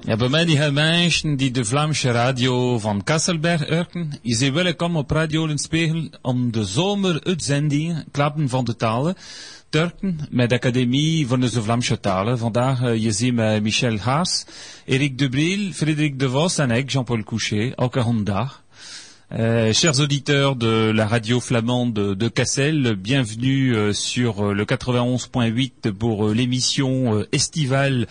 Ja, bij mij die mensen die de Vlaamse radio van Kasselberg urken, je zijn welkom op Radio Spiegel om de zomeruitzendingen, klappen van de talen, Turken met de Academie van de Vlaamse talen. Vandaag uh, je ziet met Michel Haas, Eric Debril, Frederik De Vos en ik, Jean-Paul Couchet, elke hondag. Euh, chers auditeurs de la radio flamande de, Cassel, bienvenue euh, sur euh, le 91.8 pour l'émission estivale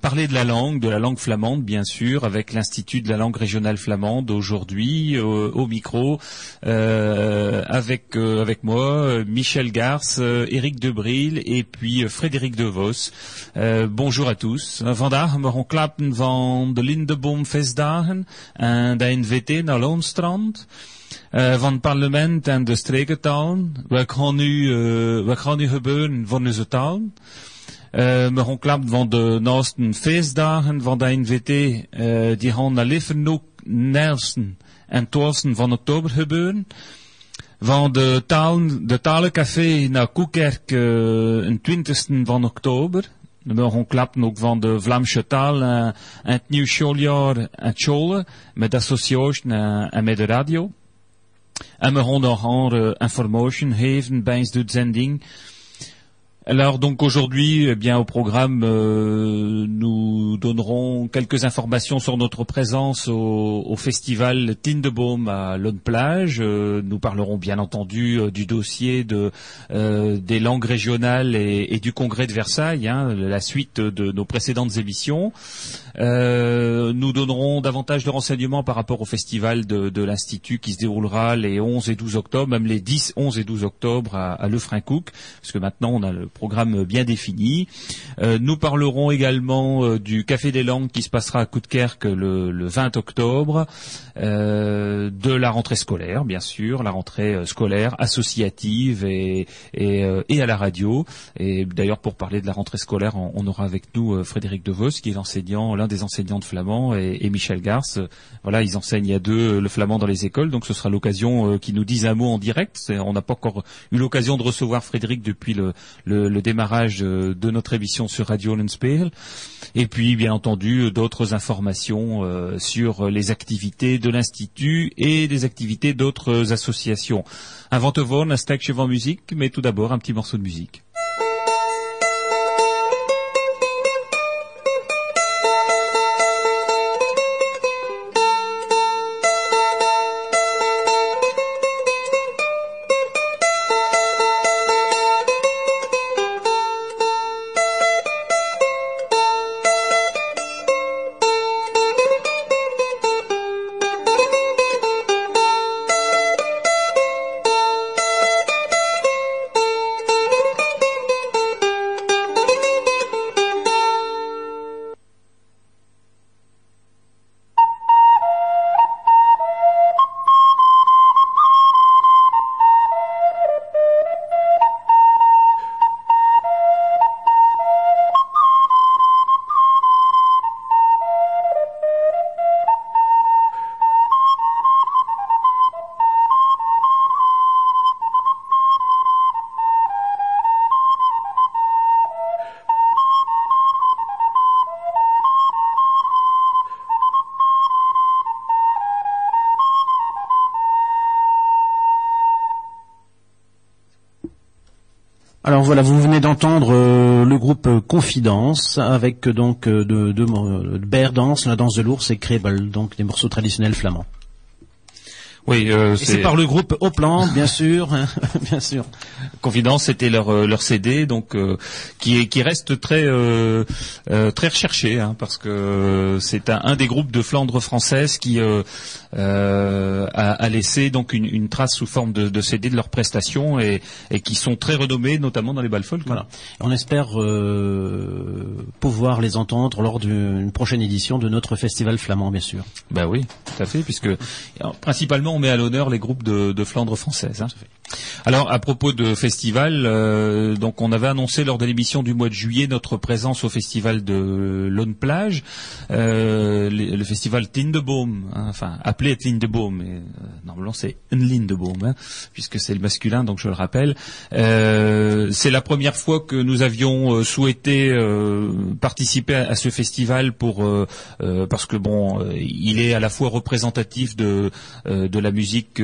Parler de la langue, de la langue flamande bien sûr, avec l'Institut de la langue régionale flamande aujourd'hui au micro, avec avec moi Michel Garce, Eric Debril et puis Frédéric Devos. bonjour à tous. Vandaag van de Lindeboom en de naar. Uh, van het parlement en de strekentalen. Wat gaan nu, uh, wat nu gebeuren van onze taal? Uh, we gaan klappen van de naaste feestdagen van de NVT. Die gaan naar ook 9 en 12 van oktober gebeuren. Van de, taal, de talencafé naar Koekerk uh, een 20 van oktober. We klappen ook van de Vlaamse taal en het nieuw schooljaar en scholen met association uh, en met de radio. En we gaan nog andere information geven bij de zending. Alors donc aujourd'hui, eh bien au programme, euh, nous donnerons quelques informations sur notre présence au, festival Tindebaum à Lone Plage. Euh, nous parlerons bien entendu euh, du dossier de des langues régionales et, du congrès de Versailles, hein, la suite de nos précédentes émissions. Nous donnerons davantage de renseignements par rapport au festival de, l'Institut qui se déroulera les 11 et 12 octobre, même les 10, 11 et 12 octobre à, à Lefrancouc, parce que maintenant on a le programme bien défini. Euh, nous parlerons également euh, du Café des Langues qui se passera à Coudekerque le, le 20 octobre, euh, de la rentrée scolaire, bien sûr, la rentrée scolaire associative et, et, et à la radio. Et d'ailleurs, pour parler de la rentrée scolaire, on, aura avec nous Frédéric Devos, qui est l'enseignant, l'un des enseignants de flamand, et, Michel Garce. Voilà, ils enseignent à deux le flamand dans les écoles, donc ce sera l'occasion qu'ils nous disent un mot en direct. On n'a pas encore eu l'occasion de recevoir Frédéric depuis le, le, le démarrage de notre émission sur Radio Lenspeil. Et puis, bien entendu, d'autres informations euh, sur les activités de l'Institut et des activités d'autres associations. De voir, un stack chez musique, mais tout d'abord un petit morceau de musique. Voilà, vous venez d'entendre euh, le groupe Confidence avec euh, donc euh, de, de, de la danse de l'ours et Krebel, donc des morceaux traditionnels flamands. Oui, euh, c'est par le groupe Opland, bien sûr, bien sûr. Confidence, c'était leur euh, leur CD, donc euh, qui qui reste très euh, très recherché, hein, parce que c'est un, un, des groupes de Flandre française qui a, a, laissé donc une, une, trace sous forme de, de, CD de leurs prestations et, et qui sont très renommés, notamment dans les balles folk. Voilà. On espère pouvoir les entendre lors d'une prochaine édition de notre festival flamand, bien sûr. Ben oui, tout à fait, puisque principalement on met à l'honneur les groupes de, de Flandre française. Hein. Alors à propos de festival, euh, donc on avait annoncé lors de l'émission du mois de juillet notre présence au festival de Lone Plage, euh, le, festival Tindebaum, hein, enfin appelé Tindebaum, euh, normalement c'est Lindebaum, hein, puisque c'est le masculin, donc je le rappelle. c'est la première fois que nous avions souhaité participer à, ce festival pour parce que bon, il est à la fois représentatif de de la musique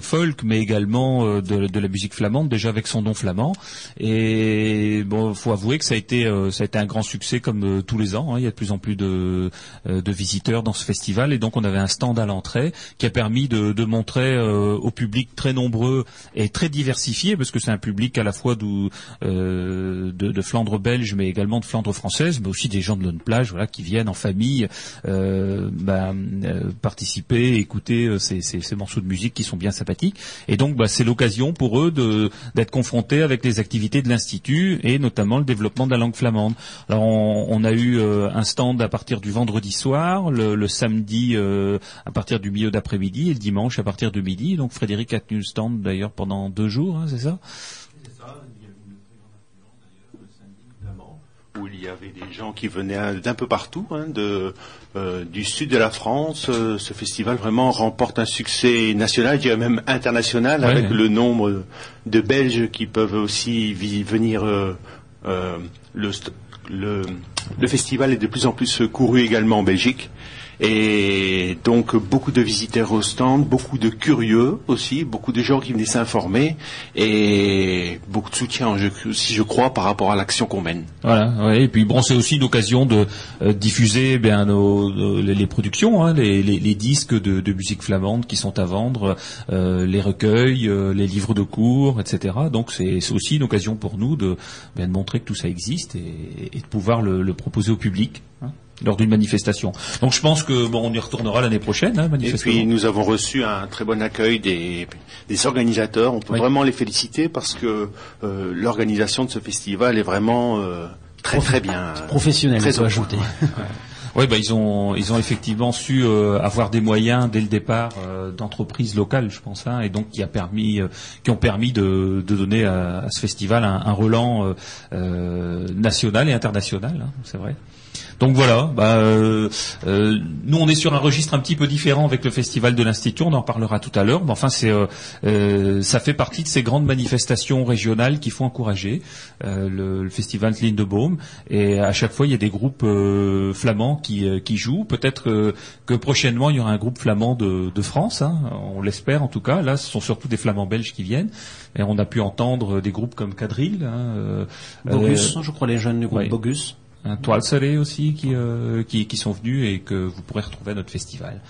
folk, mais également de, de la musique flamande, déjà avec son nom flamand. Et bon, faut avouer que ça a été, euh, ça a été un grand succès comme euh, tous les ans. Hein. Il y a de plus en plus de, euh, de, visiteurs dans ce festival, et donc on avait un stand à l'entrée qui a permis de, de montrer au public très nombreux et très diversifié, parce que c'est un public à la fois de, Flandre belge, mais également de Flandre française, mais aussi des gens de Lone Plage, voilà, qui viennent en famille bah, participer, écouter ces, ces, ces, morceaux de musique qui sont bien sympathiques. Et donc, bah, c'est l'occasion pour eux d'être confrontés avec les activités de l'institut et notamment le développement de la langue flamande. Alors on, a eu euh, un stand à partir du vendredi soir, le, samedi euh, à partir du milieu d'après-midi et le dimanche à partir de midi. Donc Frédéric a tenu le stand d'ailleurs pendant deux jours, hein, c'est ça? Il y avait des gens qui venaient d'un peu partout, hein, de, euh, du sud de la France. Euh, ce festival vraiment remporte un succès national, je dirais même international, avec le nombre de Belges qui peuvent aussi venir. Euh, le, le, le, festival est de plus en plus couru également en Belgique. Et donc beaucoup de visiteurs au stand, beaucoup de curieux aussi, beaucoup de gens qui venaient s'informer et beaucoup de soutien, si je crois, par rapport à l'action qu'on mène. Voilà. et puis bon, c'est aussi une occasion de euh, diffuser bien nos, les, productions, hein, les, disques de, musique flamande qui sont à vendre, euh, les recueils, euh, les livres de cours, etc. Donc c'est aussi une occasion pour nous de, de montrer que tout ça existe et, et de pouvoir le, le proposer au public. Hein lors d'une manifestation. Donc je pense que bon, on y retournera l'année prochaine. Hein, Et puis nous avons reçu un très bon accueil des, des organisateurs. On peut vraiment les féliciter parce que euh, l'organisation de ce festival est vraiment euh, très très bien. Professionnel, très ajouté. Oui, bah, ils ont ils ont effectivement su euh, avoir des moyens dès le départ euh, d'entreprises locales, je pense, hein, et donc qui a permis, euh, qui ont permis de, de donner à, ce festival un, un relan national et international, hein, c'est vrai. Donc voilà, bah, euh, euh, nous on est sur un registre un petit peu différent avec le festival de l'Institut, on en parlera tout à l'heure, mais enfin c'est, euh, ça fait partie de ces grandes manifestations régionales qu'il faut encourager, le, le, festival Lindebaum, et à chaque fois il y a des groupes flamands qui, qui jouent, peut-être que prochainement il y aura un groupe flamand de, de France, hein, on l'espère en tout cas, là ce sont surtout des flamands belges qui viennent, et on a pu entendre des groupes comme Cadril. Hein, Bogus, je crois les jeunes du groupe Bogus un toile salé aussi qui, euh, qui, qui sont venus et que vous pourrez retrouver à notre festival.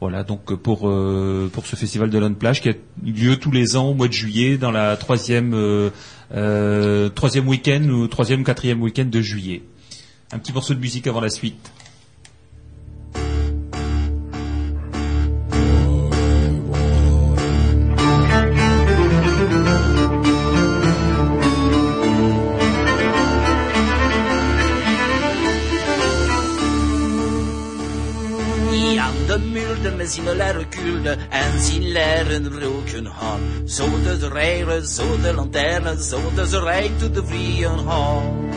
Voilà donc pour euh, pour ce festival de Lone Plage qui a lieu tous les ans au mois de juillet dans la troisième euh, troisième week-end ou troisième quatrième week-end de juillet. Un petit morceau de musique avant la suite. zinnelere kuilde en zinneleren roken han. de ze zo de lantaarnen, zo de rijden tot de vrije hand.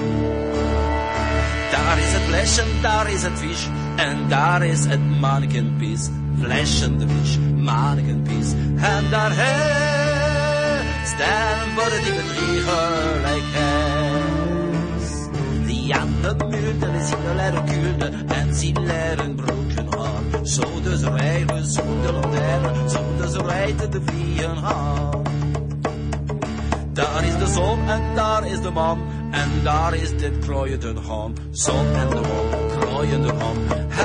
Daar is het flesje, daar is het vis en daar is het mannenkenpis. Flesje de vis, mannekenpies. en daarheen staan worden die bedriegen like Die aan de muur, daar is zinnelere kuilde en leren broken zo dus rijden zonder lantaarn, zo dus rijden de vrije haan. Daar is de zon en daar is de man, en daar is dit krooiende haan. Zon en de man, krooiende haan,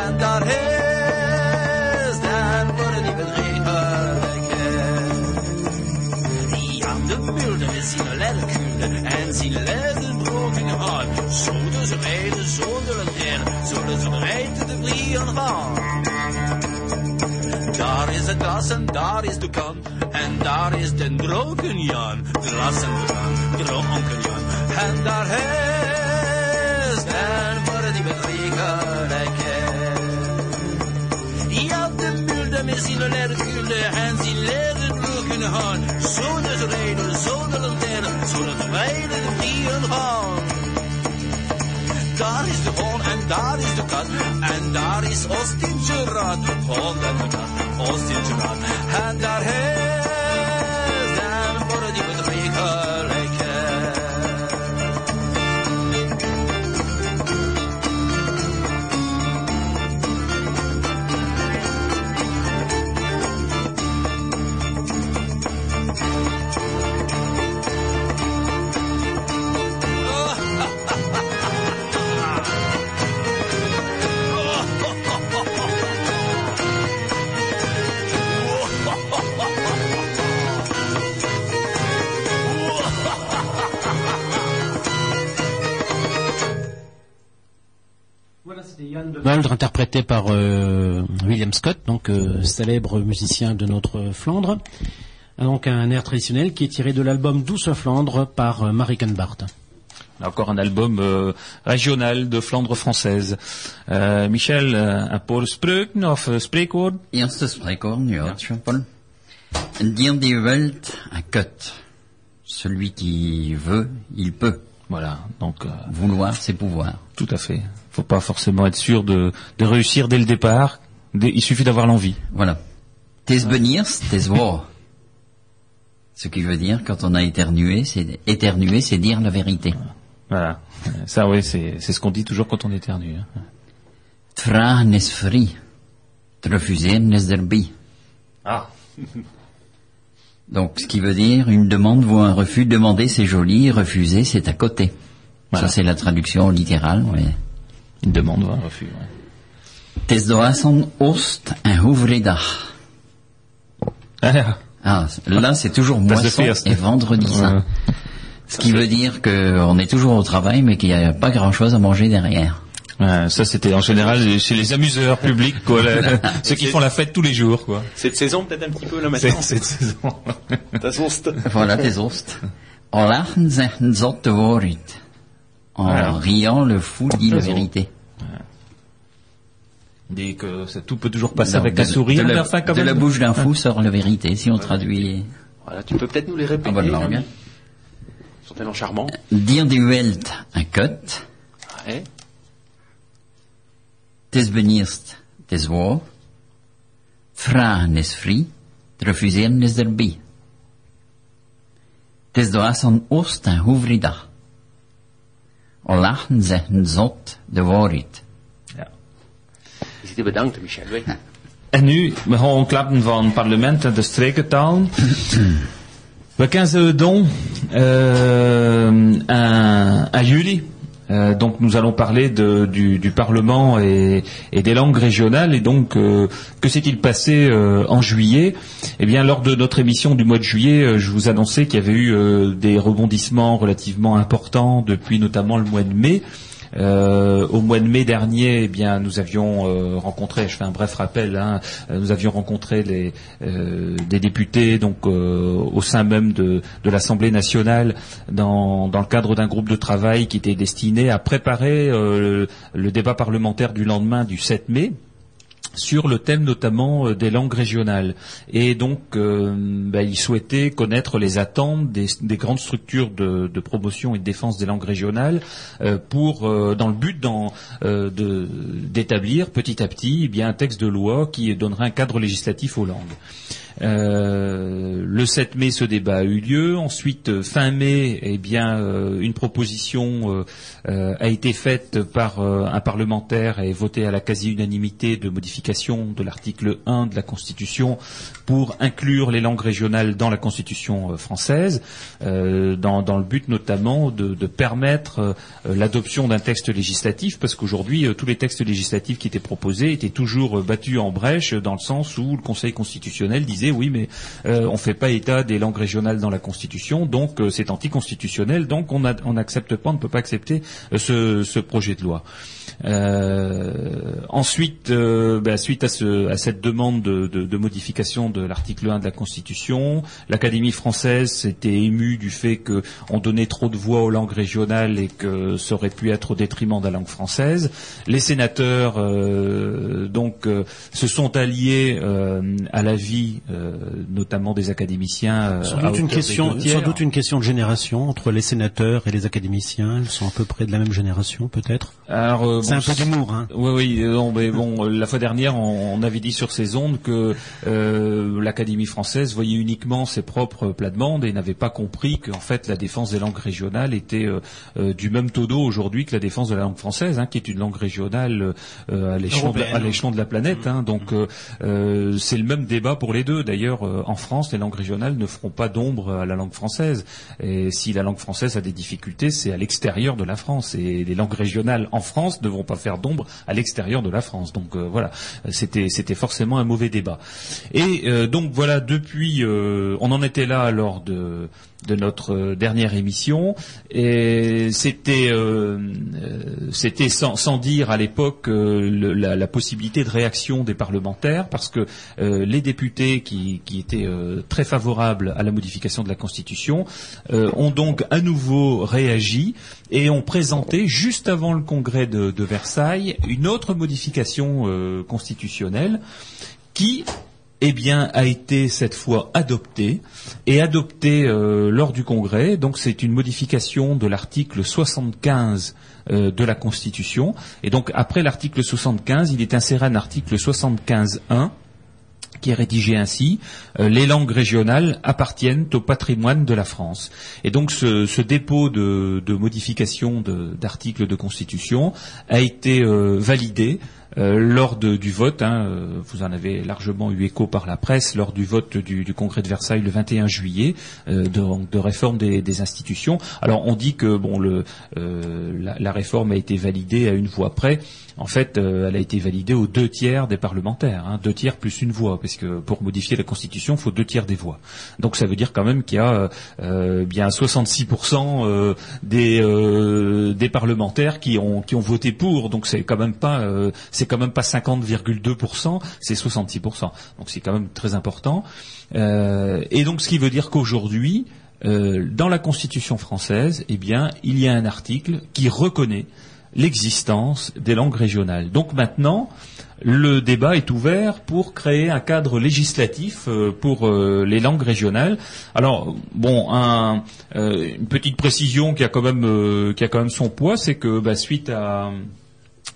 en daar is dan worden die bedregen Die aan de muur is zien en zien leren broken haan. Zo dus rijden zonder lantaarn, zo dus rijden de vrije haan. Daar is het glas en daar is de kan. En daar is de dronken Jan. Glas en de kan, dronken Jan. En daar is en voor die bedriegelijke. Ja, de mulde met zijn lerkunde en zijn leren broeken gaan. Zo dus rijden zullen spelen de vieren gaan. Daar is de hoon en daar is de kat. En daar is Oostindse raad. De kat, Oostindse raad. En daarheen Muldre, interprété par euh, William Scott, donc euh, célèbre musicien de notre Flandre. Donc un air traditionnel qui est tiré de l'album Douce Flandre par euh, Marie Bart. Encore un album euh, régional de Flandre française. Euh, Michel, un paar spreuken of? Eerste spreekwoord, ja, dier die wilt, un cut. Celui qui veut, il peut. Voilà, donc euh, Vouloir, c'est pouvoir. tout à fait. Faut pas forcément être sûr de, de réussir dès le départ. Il suffit d'avoir l'envie. Voilà. Tes beniers, tes voix. Ce qui veut dire, quand on a éternué, c'est éternuer, c'est dire la vérité. Voilà. Ça, oui, c'est ce qu'on dit toujours quand on éternue. hein. Free. Te refuseren is erbij. Ah. Donc, ce qui veut dire, une demande vaut un refus. Demander, c'est joli. Refuser, c'est à côté. Voilà. Ça, c'est la traduction littérale. Une demande un refus. ouais. En hoevredag. Ah, Ah, là, c'est toujours moisson et vendredi saint. Ouais. Ce qui veut dire qu'on est toujours au travail, mais qu'il n'y a pas grand-chose à manger derrière. Ouais, ça, c'était en général chez les amuseurs publics, quoi, la- ceux qui font la fête tous les jours, quoi. Cette saison, peut-être un petit peu là maintenant. cette saison. Das Ost. Voilà tes oost. En En Voilà. riant, le fou dit la vérité. Dit que ça, tout peut toujours passer Donc, avec de- un sourire, de la, enfin, quand de même. la bouche d'un fou sort la vérité, si on traduit Voilà, tu peux peut-être nous les en répéter. bonne langue. hein. Ils sont tellement charmants. Dire die welt un cut. Ouais. Tes benierst, tes waar. Vragen is free. Refuseren is erbij. Tes doas aan oost en En lachen zeggen zot de waarheid. Ja. Je zit bedankt, Michel. Oui. En nu, we gaan klappen van parlement en de strekentaal. we kennen ze donc euh, un, un juli. Euh, donc nous allons parler du, Parlement et, des langues régionales. Et donc, euh, que s'est-il passé euh, en juillet? Eh bien, lors de notre émission du mois de juillet, je vous annonçais qu'il y avait eu des rebondissements relativement importants depuis notamment le mois de mai. Euh, au mois de mai dernier, eh bien, nous avions euh, rencontré, je fais un bref rappel, hein, euh, nous avions rencontré des députés donc au sein même de, l'Assemblée nationale dans, le cadre d'un groupe de travail qui était destiné à préparer le, le débat parlementaire du lendemain du 7 mai sur le thème notamment euh, des langues régionales. Et donc, euh, bah, il souhaitait connaître les attentes des, des grandes structures de, de promotion et de défense des langues régionales euh, pour, euh, dans le but euh, d'établir petit à petit eh bien, un texte de loi qui donnerait un cadre législatif aux langues. Euh, le 7 mai, ce débat a eu lieu. Ensuite, euh, fin mai, eh bien, euh, une proposition a été faite par euh, un parlementaire et votée à la quasi-unanimité de modification de l'article 1 de la Constitution pour inclure les langues régionales dans la Constitution euh, française, euh, dans, dans le but notamment de, de permettre euh, l'adoption d'un texte législatif, parce qu'aujourd'hui, euh, tous les textes législatifs qui étaient proposés étaient toujours euh, battus en brèche, dans le sens où le Conseil constitutionnel disait oui, mais euh, on ne fait pas état des langues régionales dans la Constitution, donc euh, c'est anticonstitutionnel, donc on n'accepte pas, on ne peut pas accepter euh, ce, projet de loi. Euh, ensuite, euh, ben, suite à, ce- à cette demande de, de- de modification de l'article 1 de la Constitution, l'Académie française s'était émue du fait qu'on donnait trop de voix aux langues régionales et que ça aurait pu être au détriment de la langue française. Les sénateurs euh, donc donc se sont alliés à la vie, notamment des académiciens. sans doute une question, sans doute une question de génération entre les sénateurs et les académiciens. Ils sont à peu près de la même génération, peut-être? Alors, c'est un peu d'humour, hein. Oui, oui. Non, mais bon, la fois dernière, on, avait dit sur ces ondes que l'Académie française voyait uniquement ses propres plates-bandes et n'avait pas compris qu'en fait la défense des langues régionales était du même taux d'eau aujourd'hui que la défense de la langue française, hein, qui est une langue régionale euh, à l'échelon de, la planète. Hein. donc euh, euh, c'est le même débat pour les deux. D'ailleurs, en France, les langues régionales ne feront pas d'ombre à la langue française. Et si la langue française a des difficultés, c'est à l'extérieur de la France. Et les langues régionales en France vont pas faire d'ombre à l'extérieur de la France. Donc voilà, c'était c'était forcément un mauvais débat. Et donc voilà, depuis, on en était là lors de de notre euh, dernière émission. Et c'était euh, euh, c'était sans, dire à l'époque la, la, possibilité de réaction des parlementaires, parce que les députés qui, qui étaient très favorables à la modification de la Constitution ont donc à nouveau réagi et ont présenté juste avant le congrès de Versailles une autre modification constitutionnelle qui eh bien, a été cette fois adopté et adopté euh, lors du Congrès. Donc, c'est une modification de l'article 75 euh, de la Constitution. Et donc, après l'article 75, il est inséré un article 75.1 qui est rédigé ainsi euh, les langues régionales appartiennent au patrimoine de la France. Et donc ce, dépôt de, modification d'articles de, constitution a été validé euh, lors du vote, hein, euh, vous en avez largement eu écho par la presse, lors du vote du, Congrès de Versailles le 21 juillet, euh, de, réforme des, institutions. Alors on dit que bon, le, la, la, réforme a été validée à une voix près en fait, euh, elle a été validée aux deux tiers des parlementaires, hein, deux tiers plus une voix, parce que pour modifier la Constitution, il faut deux tiers des voix. Donc ça veut dire quand même qu'il y a euh, bien 66% euh, des, des parlementaires qui ont voté pour. Donc c'est quand même pas c'est quand même pas 50,2%, c'est 66%. Donc c'est quand même très important. et donc ce qui veut dire qu'aujourd'hui, dans la Constitution française, eh bien, il y a un article qui reconnaît l'existence des langues régionales. Donc maintenant, le débat est ouvert pour créer un cadre législatif euh, pour euh, les langues régionales. Alors bon, euh, une petite précision qui a quand même qui a quand même son poids, c'est que bah, suite à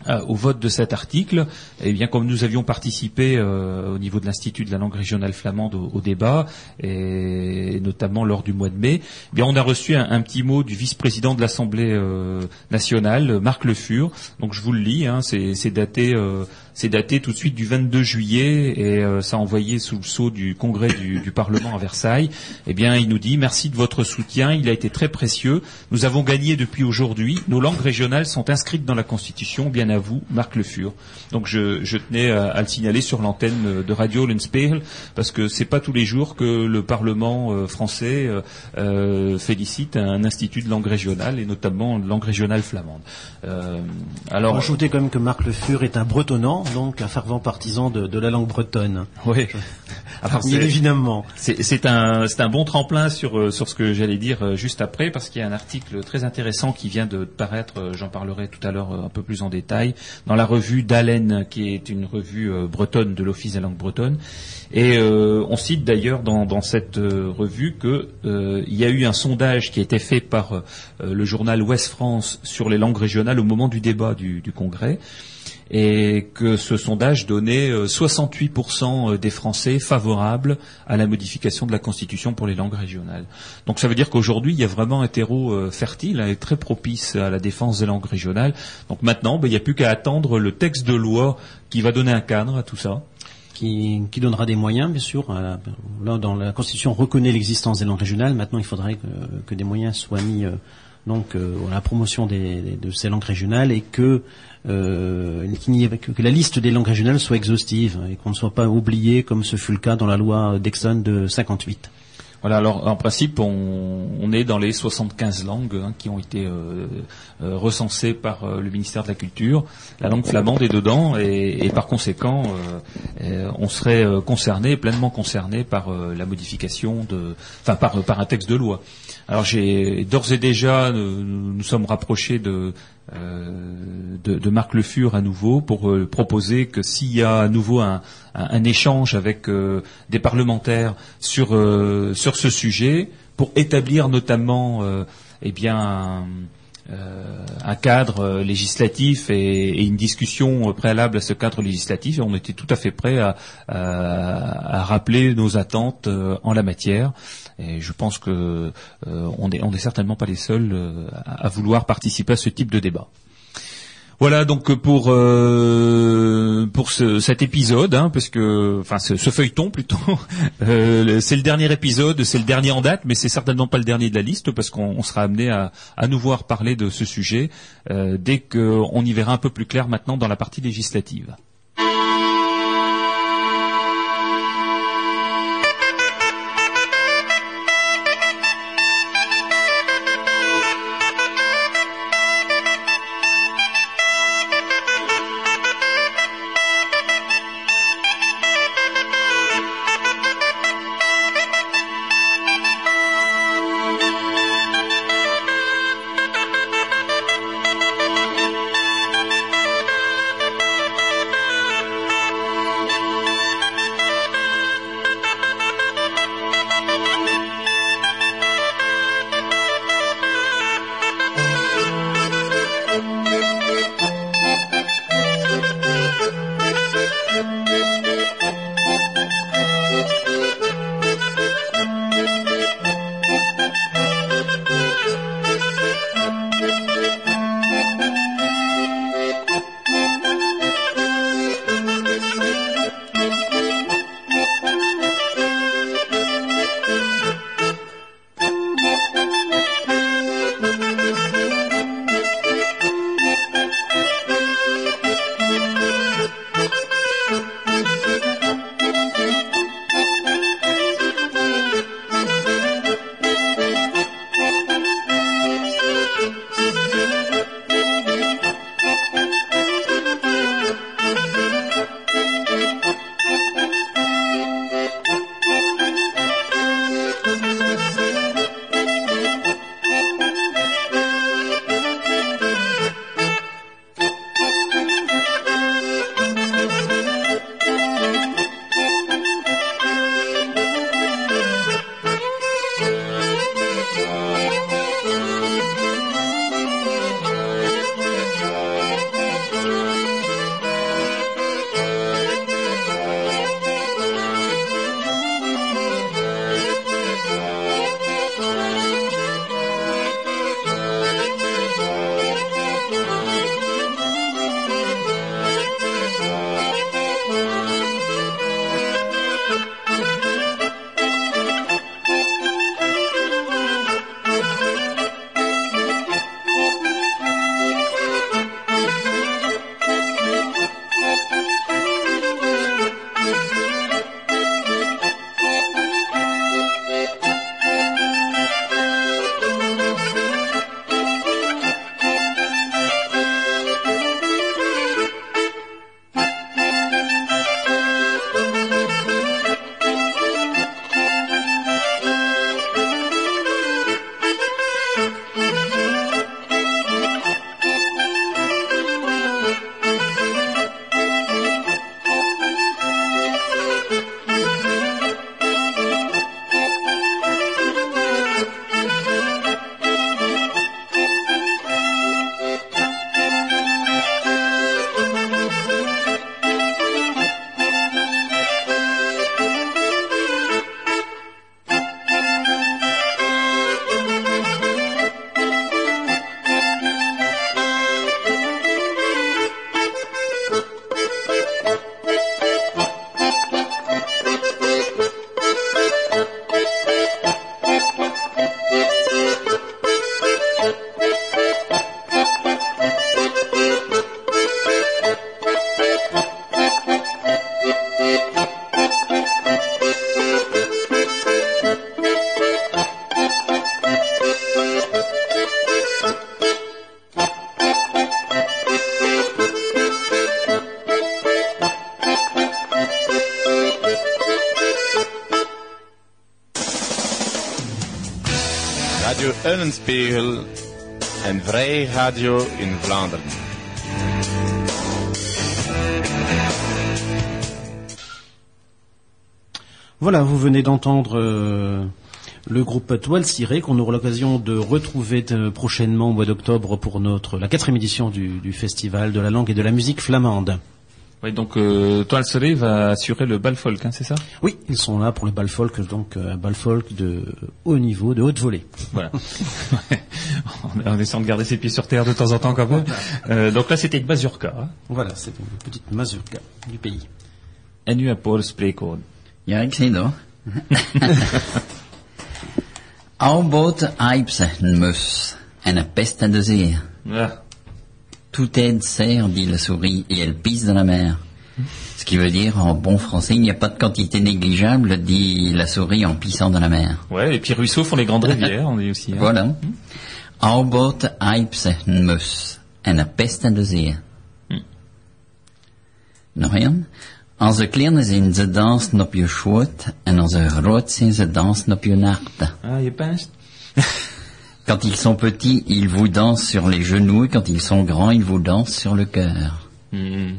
euh, au vote de cet article, et eh bien comme nous avions participé euh, au niveau de l'Institut de la langue régionale flamande au, débat, et notamment lors du mois de mai, eh bien on a reçu un, petit mot du vice-président de l'Assemblée euh, nationale, Marc Le Fur. Donc je vous le lis, hein, c'est daté c'est daté tout de suite du 22 juillet et euh, ça a envoyé sous le sceau du congrès du, Parlement à Versailles. Eh bien, il nous dit merci de votre soutien, il a été très précieux. Nous avons gagné depuis aujourd'hui. Nos langues régionales sont inscrites dans la Constitution. Bien à vous, Marc Le Fur. Donc, je, tenais à, le signaler sur l'antenne de Radio Lenspiegel parce que c'est pas tous les jours que le Parlement euh, français euh, félicite un institut de langue régionale et notamment de langue régionale flamande. alors, quand même que Marc Le Fur est un bretonnant donc un fervent partisan de, la langue bretonne. Oui. Alors, évidemment. C'est un, un bon tremplin sur, euh, sur ce que j'allais dire euh, juste après, parce qu'il y a un article très intéressant qui vient de paraître, euh, j'en parlerai tout à l'heure un peu plus en détail, dans la revue d'Allen, qui est une revue bretonne de l'Office des langues bretonnes. Et on cite d'ailleurs dans, cette revue qu'il y a eu un sondage qui a été fait par le journal Ouest France sur les langues régionales au moment du débat du, du Congrès et que ce sondage donnait 68% euh, euh, des Français favorables à la modification de la Constitution pour les langues régionales. Donc ça veut dire qu'aujourd'hui, il y a vraiment un terreau euh, fertile et très propice à la défense des langues régionales. Donc maintenant, ben, il n'y a plus qu'à attendre le texte de loi qui va donner un cadre à tout ça. Qui, donnera des moyens, bien sûr. Là, dans la Constitution, reconnaît l'existence des langues régionales. Maintenant, il faudrait que, des moyens soient mis donc à la promotion de ces langues régionales et que euh, que la liste des langues régionales soit exhaustive et qu'on ne soit pas oublié comme ce fut le cas dans la loi d'Exxon de 58. Voilà, alors en principe, on, est dans les 75 langues hein, qui ont été euh, euh, recensées par euh, le ministère de la Culture. La langue flamande est dedans et, par conséquent, on serait concerné, pleinement concerné par la modification de, enfin par un texte de loi. Alors j'ai d'ores et déjà, nous, sommes rapprochés de, de, de, Marc Le Fur à nouveau pour proposer que s'il y a à nouveau un, un, échange avec des parlementaires sur sur ce sujet, pour établir notamment eh bien euh, un cadre euh, législatif et, une discussion préalable à ce cadre législatif et on était tout à fait prêt à, rappeler nos attentes euh, en la matière. Et je pense que on n'est certainement pas les seuls à vouloir participer à ce type de débat. Voilà donc pour euh, pour ce, cet épisode, hein, parce que enfin ce, feuilleton plutôt, euh, c'est le dernier épisode, c'est le dernier en date, mais c'est certainement pas le dernier de la liste parce qu'on sera amené à, à nous voir parler de ce sujet euh, dès qu'on y verra un peu plus clair maintenant dans la partie législative. Voilà, vous venez d'entendre euh, le groupe Toile Cirée qu'on aura l'occasion de retrouver euh, prochainement au mois d'octobre pour notre la quatrième édition du, festival de la langue et de la musique flamande. Oui, donc euh, Toile Cirée va assurer le bal folk, hein, c'est ça? Oui, ils sont là pour le bal folk, donc un bal folk de haut niveau, de haute volée. Voilà. en essayant de garder ses pieds sur terre de temps en temps quand même. Euh, donc là, c'était une mazurka. Hein. Voilà, c'est une petite mazurka du pays. En nu een paar spreekwoorden. Ja, ik zie dat. Alboot aipse een mus? En een peste de zee. Ja. Tout aide sert, dit la souris, et elle pisse dans la mer. Ce qui veut dire, en bon français, il n'y a pas de quantité négligeable, dit la souris en pissant dans la mer. Ouais, et puis ruisseaux font les grandes rivières, on dit aussi. Hein. Voilà. Alboot aipse een mus en peste de zee. Nog een? Als ze klein zijn, ze dansen op je schoot, en als ze groot zijn, ze dansen op je nacht. Ah, je pinst Quand ils sont petits, ils vous dansent sur les genoux, et quand ils sont grands, ils vous dansent sur le cœur. mm.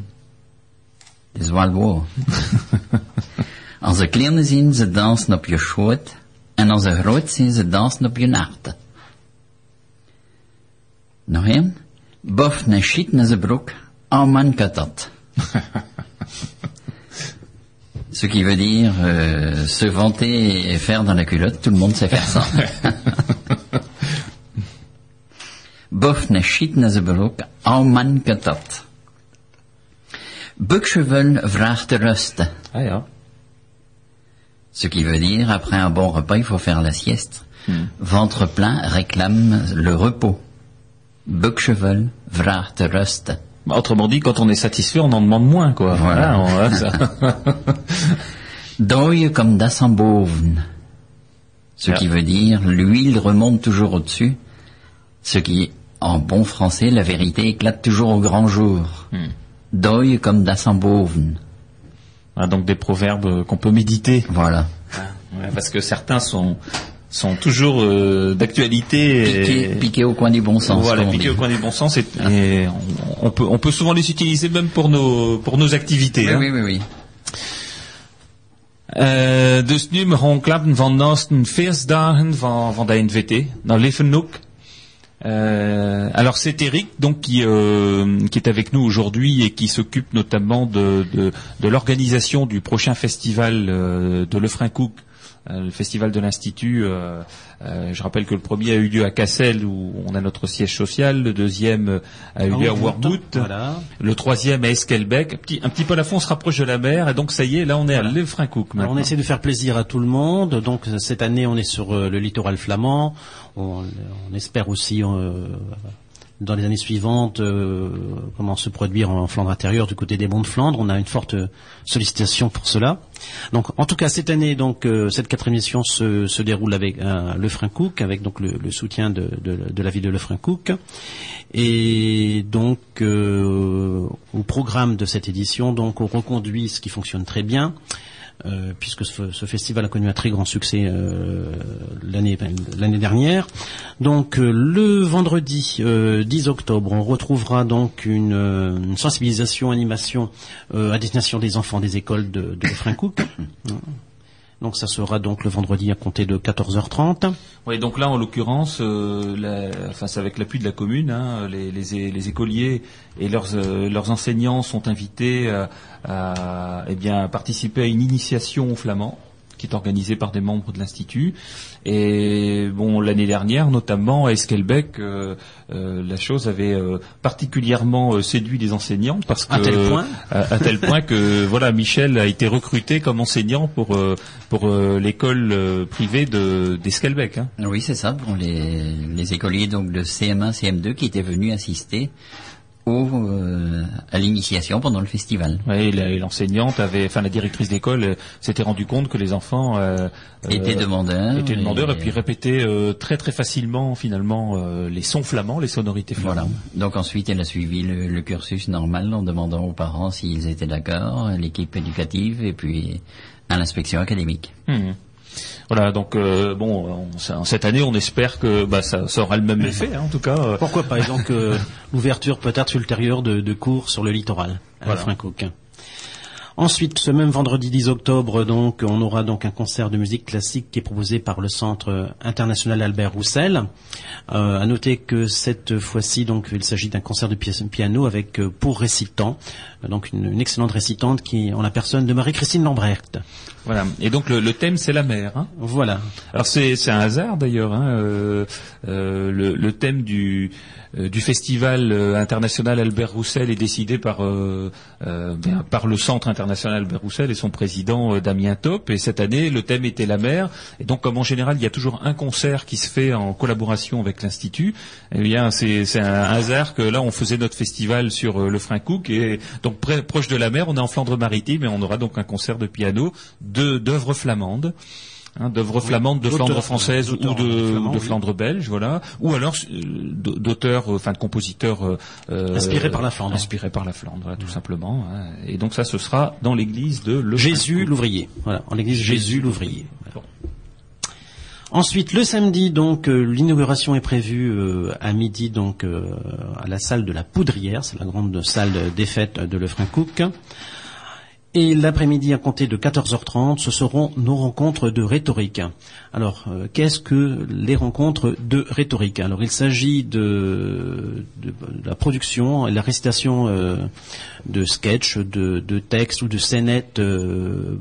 Dat is wel waar. als ze klein zijn, ze dansen op je schoot, en als ze groot zijn, ze dansen op je nacht. Nog een? Bof een shit naar zijn broek, en man que dat. Ce qui veut dire euh, se vanter et faire dans la culotte, tout le monde sait faire ça. Bof ne shit na ze broek, al man que dat. Buckchevel vraagt de rust. Ah ja. Ce qui veut dire, après un bon repas, il faut faire la sieste. Ventre plein réclame le repos. Buckchevel vraagt de rust. Bah, autrement dit, quand on est satisfait, on en demande moins, quoi. Voilà. Ah, on- ça. Dooie comme das en boven. Ce qui veut dire, l'huile remonte toujours au-dessus. Ce qui, en bon français, la vérité éclate toujours au grand jour. Dooie comme das en boven. Ah, donc des proverbes euh, qu'on peut méditer. Voilà. Ouais, parce que certains sont sont toujours euh, d'actualité. Piqué, au coin du bon sens. Voilà, comme on piqué dit. au coin du bon sens. Et, et on, on peut on peut souvent les utiliser même pour nos pour nos activités. Oui, hein. oui, oui, oui. Eh, dus nu gaan klappen van naast een feestdagen van, van de NVT, dans Leffenhoek. Euh, alors c'est Eric donc qui, euh, qui est avec nous aujourd'hui et qui s'occupe notamment de, l'organisation du prochain festival euh, de Lefrancouc, le festival de l'Institut. euh, euh, je rappelle que le premier a eu lieu à Cassel où on a notre siège social, le deuxième euh, a eu lieu à Voilà. le troisième à Esquelbec. Un petit, un petit peu à la fois on se rapproche de la mer et donc ça y est, là on est à maintenant. on essaie de faire plaisir à tout le monde. Donc euh, cette année, on est sur euh, le littoral flamand. On, on espère aussi euh, dans les années suivantes euh, comment se produire en Flandre intérieure du côté des Monts de Flandre. On a une forte euh, sollicitation pour cela. Donc en tout cas cette année, donc euh, cette quatrième édition se, déroule avec euh, le Lefrancouc, avec donc le, le soutien de, de, de la ville de Lefrancouc. Et donc euh, au programme de cette édition, donc on reconduit ce qui fonctionne très bien. Euh, puisque ce, ce festival a connu un très grand succès euh, l'année l'année dernière. Donc euh, le vendredi euh, 10 octobre, on retrouvera donc une, euh, une sensibilisation, animation euh, à destination des enfants des écoles de, de. Donc ça sera donc le vendredi à compter de 14h30. Oui, donc là, en l'occurrence, euh, c'est avec l'appui de la commune, hein, les, écoliers et leurs, euh, enseignants sont invités à eh bien, participer à une initiation au flamand qui est organisée par des membres de l'Institut. Et bon, l'année dernière, notamment à Esquelbec, euh, euh, la chose avait euh, particulièrement euh, séduit les enseignants parce que À tel point à, à tel point que voilà, Michel a été recruté comme enseignant pour euh, pour euh, l'école euh, privée de d'Esquelbec. Hein. Oui, c'est ça, pour les, les écoliers donc de CM1, CM2 qui étaient venus assister au, euh, à l'initiation pendant le festival. Et et l'enseignante avait, enfin la directrice d'école euh, s'était rendu compte que les enfants euh, Étaient euh, demandeurs. étaient demandeurs et, et- puis répétaient euh, très très facilement finalement euh, les sons flamands, les sonorités Voilà. flamandes. Donc ensuite, elle a suivi le, le cursus normal en demandant aux parents s'ils étaient d'accord, à l'équipe éducative et puis à l'inspection académique. Mhm. Voilà, donc euh, bon, cette année, on espère que bah, ça, aura le même effet, hein, en tout cas. Euh. Pourquoi pas Et donc l'ouverture peut-être ultérieure de, de, cours sur le littoral à voilà. Ensuite, ce même vendredi 10 octobre, donc, on aura donc un concert de musique classique qui est proposé par le Centre international Albert Roussel. Euh, à noter que cette fois-ci, donc, il s'agit d'un concert de piano avec euh, pour récitant, donc une, excellente récitante qui, en la personne de Marie-Christine Lambrecht. Voilà. Et donc le, thème c'est la mer. Hein. Voilà. Alors c'est un hasard d'ailleurs. Hein. Euh, le, le, thème du euh, du festival euh, international Albert Roussel est décidé par, euh, par le Centre international Albert Roussel et son président Damien Top. Et cette année, le thème était la mer. Et donc, comme en général, il y a toujours un concert qui se fait en collaboration avec l'Institut, eh bien, c'est un hasard que là, on faisait notre festival sur le Cook et donc proche de la mer, on est en Flandre-Maritime et on aura donc un concert de piano d'œuvres flamandes hein, d'œuvres flamandes, de Flandre française ou de, de Flandre belge, voilà, ou alors euh, d'auteurs, euh, enfin de compositeurs euh, inspirés par la Flandre, inspirés par la Flandre, voilà, tout simplement. Hein. Et donc ça, ce sera dans l'église de le Jésus l'ouvrier, voilà, en l'église Jésus l'ouvrier. Ensuite, le samedi, donc, l'inauguration est prévue à midi, donc, à la salle de la Poudrière, c'est la grande salle des fêtes de Lefrancouc. Et l'après-midi, à compter de 14h30, ce seront nos rencontres de rhétorique. Alors, euh, qu'est-ce que les rencontres de rhétorique? Alors, il s'agit de, la production et la récitation euh, de sketchs, de, textes ou de scénettes euh,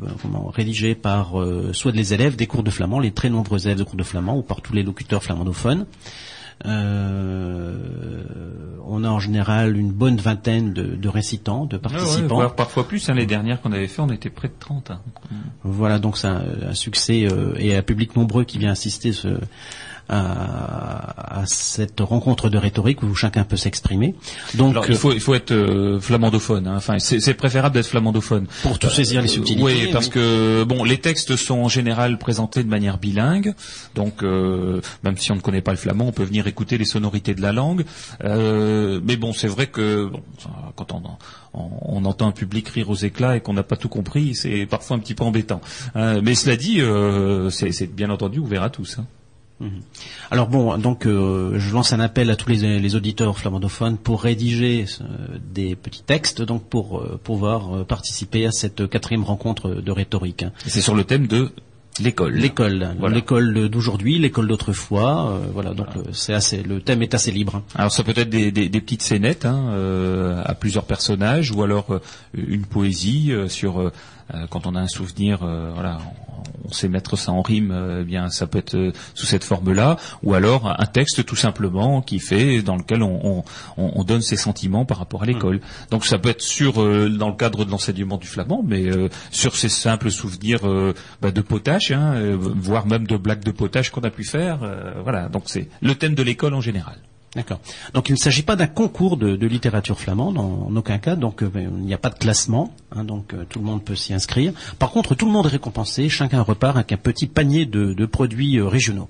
rédigés par soit les élèves des cours de flamand, les très nombreux élèves de cours de flamand, ou par tous les locuteurs flamandophones. Euh, on a en général une bonne vingtaine de, récitants, de participants. parfois plus. Hein, les dernières qu'on avait fait, on était près de 30. Hein. Voilà, donc c'est un, succès euh, et un public nombreux qui vient assister ce, à, cette rencontre de rhétorique où chacun peut s'exprimer. Donc il faut il faut être euh, flamandophone. Hein. Enfin c'est préférable d'être flamandophone pour tout saisir les subtilités. Oui, parce que bon les textes sont en général présentés de manière bilingue. Donc euh, même si on ne connaît pas le flamand, on peut venir écouter les sonorités de la langue. Euh, mais bon, c'est vrai que bon, quand on, on, entend un public rire aux éclats et qu'on n'a pas tout compris, c'est parfois un petit peu embêtant. mais cela dit, c'est bien entendu ouvert à tous. Hein. Mhm. Alors bon, donc euh, je lance un appel à tous les, auditeurs flamandophones pour rédiger euh, des petits textes, donc pour euh, pouvoir participer à cette quatrième rencontre de rhétorique. C'est sur le thème de l'école. L'école, l'école d'aujourd'hui, l'école d'autrefois. voilà, donc c'est assez, le thème est assez libre. Alors ça peut être des, petites scénettes hein, à plusieurs personnages, ou alors une poésie sur quand on a un souvenir, voilà, on sait mettre ça en rime, euh, eh bien ça peut être euh, sous cette forme-là, ou alors un texte tout simplement qui fait dans lequel on, donne ses sentiments par rapport à l'école. Mmh. Donc ça peut être sur euh, dans le cadre de l'enseignement du flamand, mais sur ces simples souvenirs bah, de potache, hein, voire même de blagues de potache qu'on a pu faire. voilà, donc c'est le thème de l'école en général. D'accord. Donc il ne s'agit pas d'un concours de, littérature flamande en, aucun cas, donc euh, il n'y a pas de classement, hein, donc euh, tout le monde peut s'y inscrire. Par contre, tout le monde est récompensé, chacun repart avec un petit panier de, produits euh, régionaux.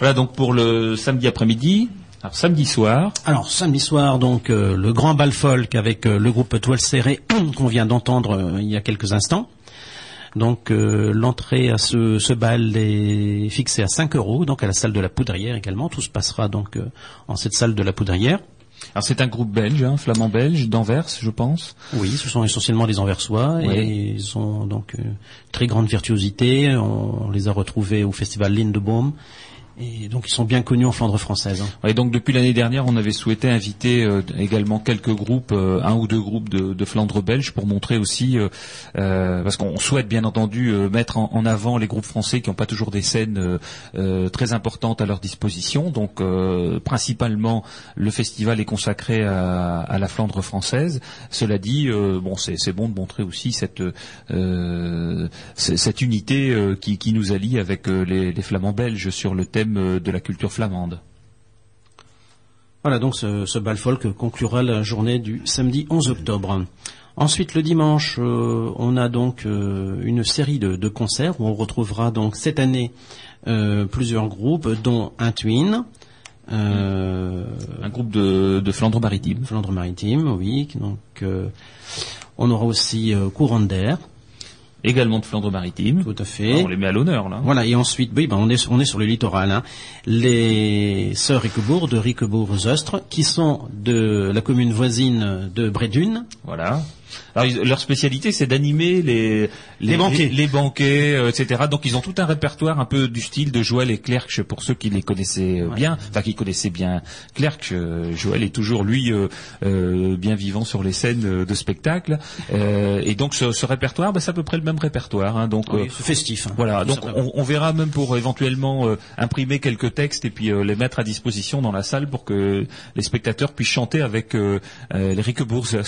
Voilà donc pour le samedi après-midi. Alors samedi soir. Alors samedi soir donc le grand bal folk avec le groupe Toile Serrée qu'on vient d'entendre il y a quelques instants. Donc euh, l'entrée à ce, bal est fixée à 5 euros, donc à la salle de la Poudrière également. Tout se passera donc euh, en cette salle de la Poudrière. Alors c'est un groupe belge, hein, flamand belge, d'Anvers, je pense. Oui, ce sont essentiellement des Anversois et ils ont donc une très grande virtuosité. On, les a retrouvés au festival Lindebaum et donc ils sont bien connus en Flandre française. Hein. Donc depuis l'année dernière, on avait souhaité inviter euh, également quelques groupes, euh, un ou deux groupes de, Flandre belge, pour montrer aussi, euh, parce qu'on souhaite bien entendu mettre en, avant les groupes français qui n'ont pas toujours des scènes très importantes à leur disposition. Donc principalement, le festival est consacré à, la Flandre française. Cela dit, bon, c'est bon de montrer aussi cette cette unité qui, qui, nous allie avec les, les Flamands belges sur le thème euh, de la culture flamande. Voilà donc ce, ce bal folk conclura la journée du samedi 11 octobre. Ensuite, le dimanche, euh, on a donc euh, une série de, concerts où on retrouvera donc cette année plusieurs groupes, dont un twin, un groupe de, Flandre maritime. Flandre maritime, oui. Donc, on aura aussi Courant d'air. Également de Flandre maritime. Tout à fait. on les met à l'honneur là. Voilà, et ensuite, oui, ben, on, est, on est sur le littoral. Hein. Les sœurs Riquebourg de Riquebourg-Zostre, qui sont de la commune voisine de Brédune. Voilà. Alors, leur spécialité, c'est d'animer les, les, banquets, les, banquets euh, etc. Donc, ils ont tout un répertoire un peu du style de Joël et Clerc, pour ceux qui les connaissaient euh, bien, enfin qui connaissaient bien Clerc. Euh, Joël est toujours lui bien vivant sur les scènes de spectacle, et donc ce, ce répertoire, bah, c'est à peu près le même répertoire. Hein, donc, oui, festif. Hein. voilà. Donc, on, on, verra même pour éventuellement imprimer quelques textes et puis les mettre à disposition dans la salle pour que les spectateurs puissent chanter avec les Riquebourg. Ce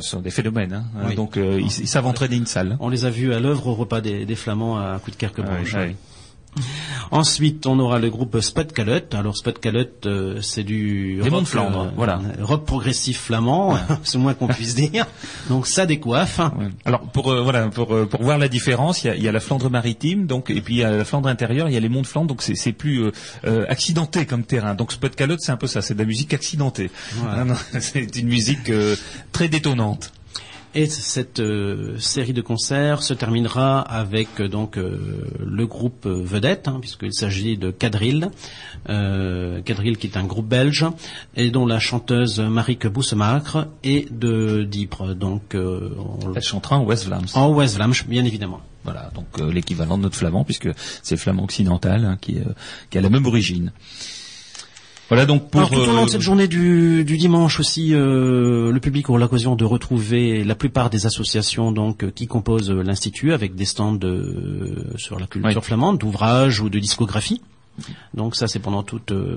sont des phénomènes. Hein. Donc euh, ils, savent entraîner une salle. On les a vus à l'œuvre au repas des, Flamands à de Ah, Ensuite, on aura le groupe Spud Calotte. Alors Spud Calotte, euh, c'est du rock, de Flandre, euh, voilà, rock progressif flamand, c'est le moins qu'on puisse dire. Donc ça décoiffe. Alors pour voilà pour pour voir la différence, il y a, y a, la Flandre maritime, donc et puis il y a la Flandre intérieure, il y a les monts de Flandre, donc c'est plus accidenté comme terrain. Donc Spud Calotte, c'est un peu ça, c'est de la musique accidentée. c'est une musique très détonnante. Et cette euh, série de concerts se terminera avec euh, donc euh, le groupe vedette, hein, puisqu'il s'agit de Cadril, Cadril qui est un groupe belge et dont la chanteuse Marieke Boussemacre est de Dieppe. Donc elle chantera en West Vlaams. En West Vlaams, bien évidemment. Voilà, donc l'équivalent de notre flamand, puisque c'est le flamand occidental hein, qui, qui a la même origine. Voilà donc pour. tout au long de euh, cette journée du, dimanche aussi, euh, le public aura l'occasion de retrouver la plupart des associations donc euh, qui composent l'institut avec des stands sur la culture flamande, d'ouvrages ou de discographie. Donc ça c'est pendant toute euh,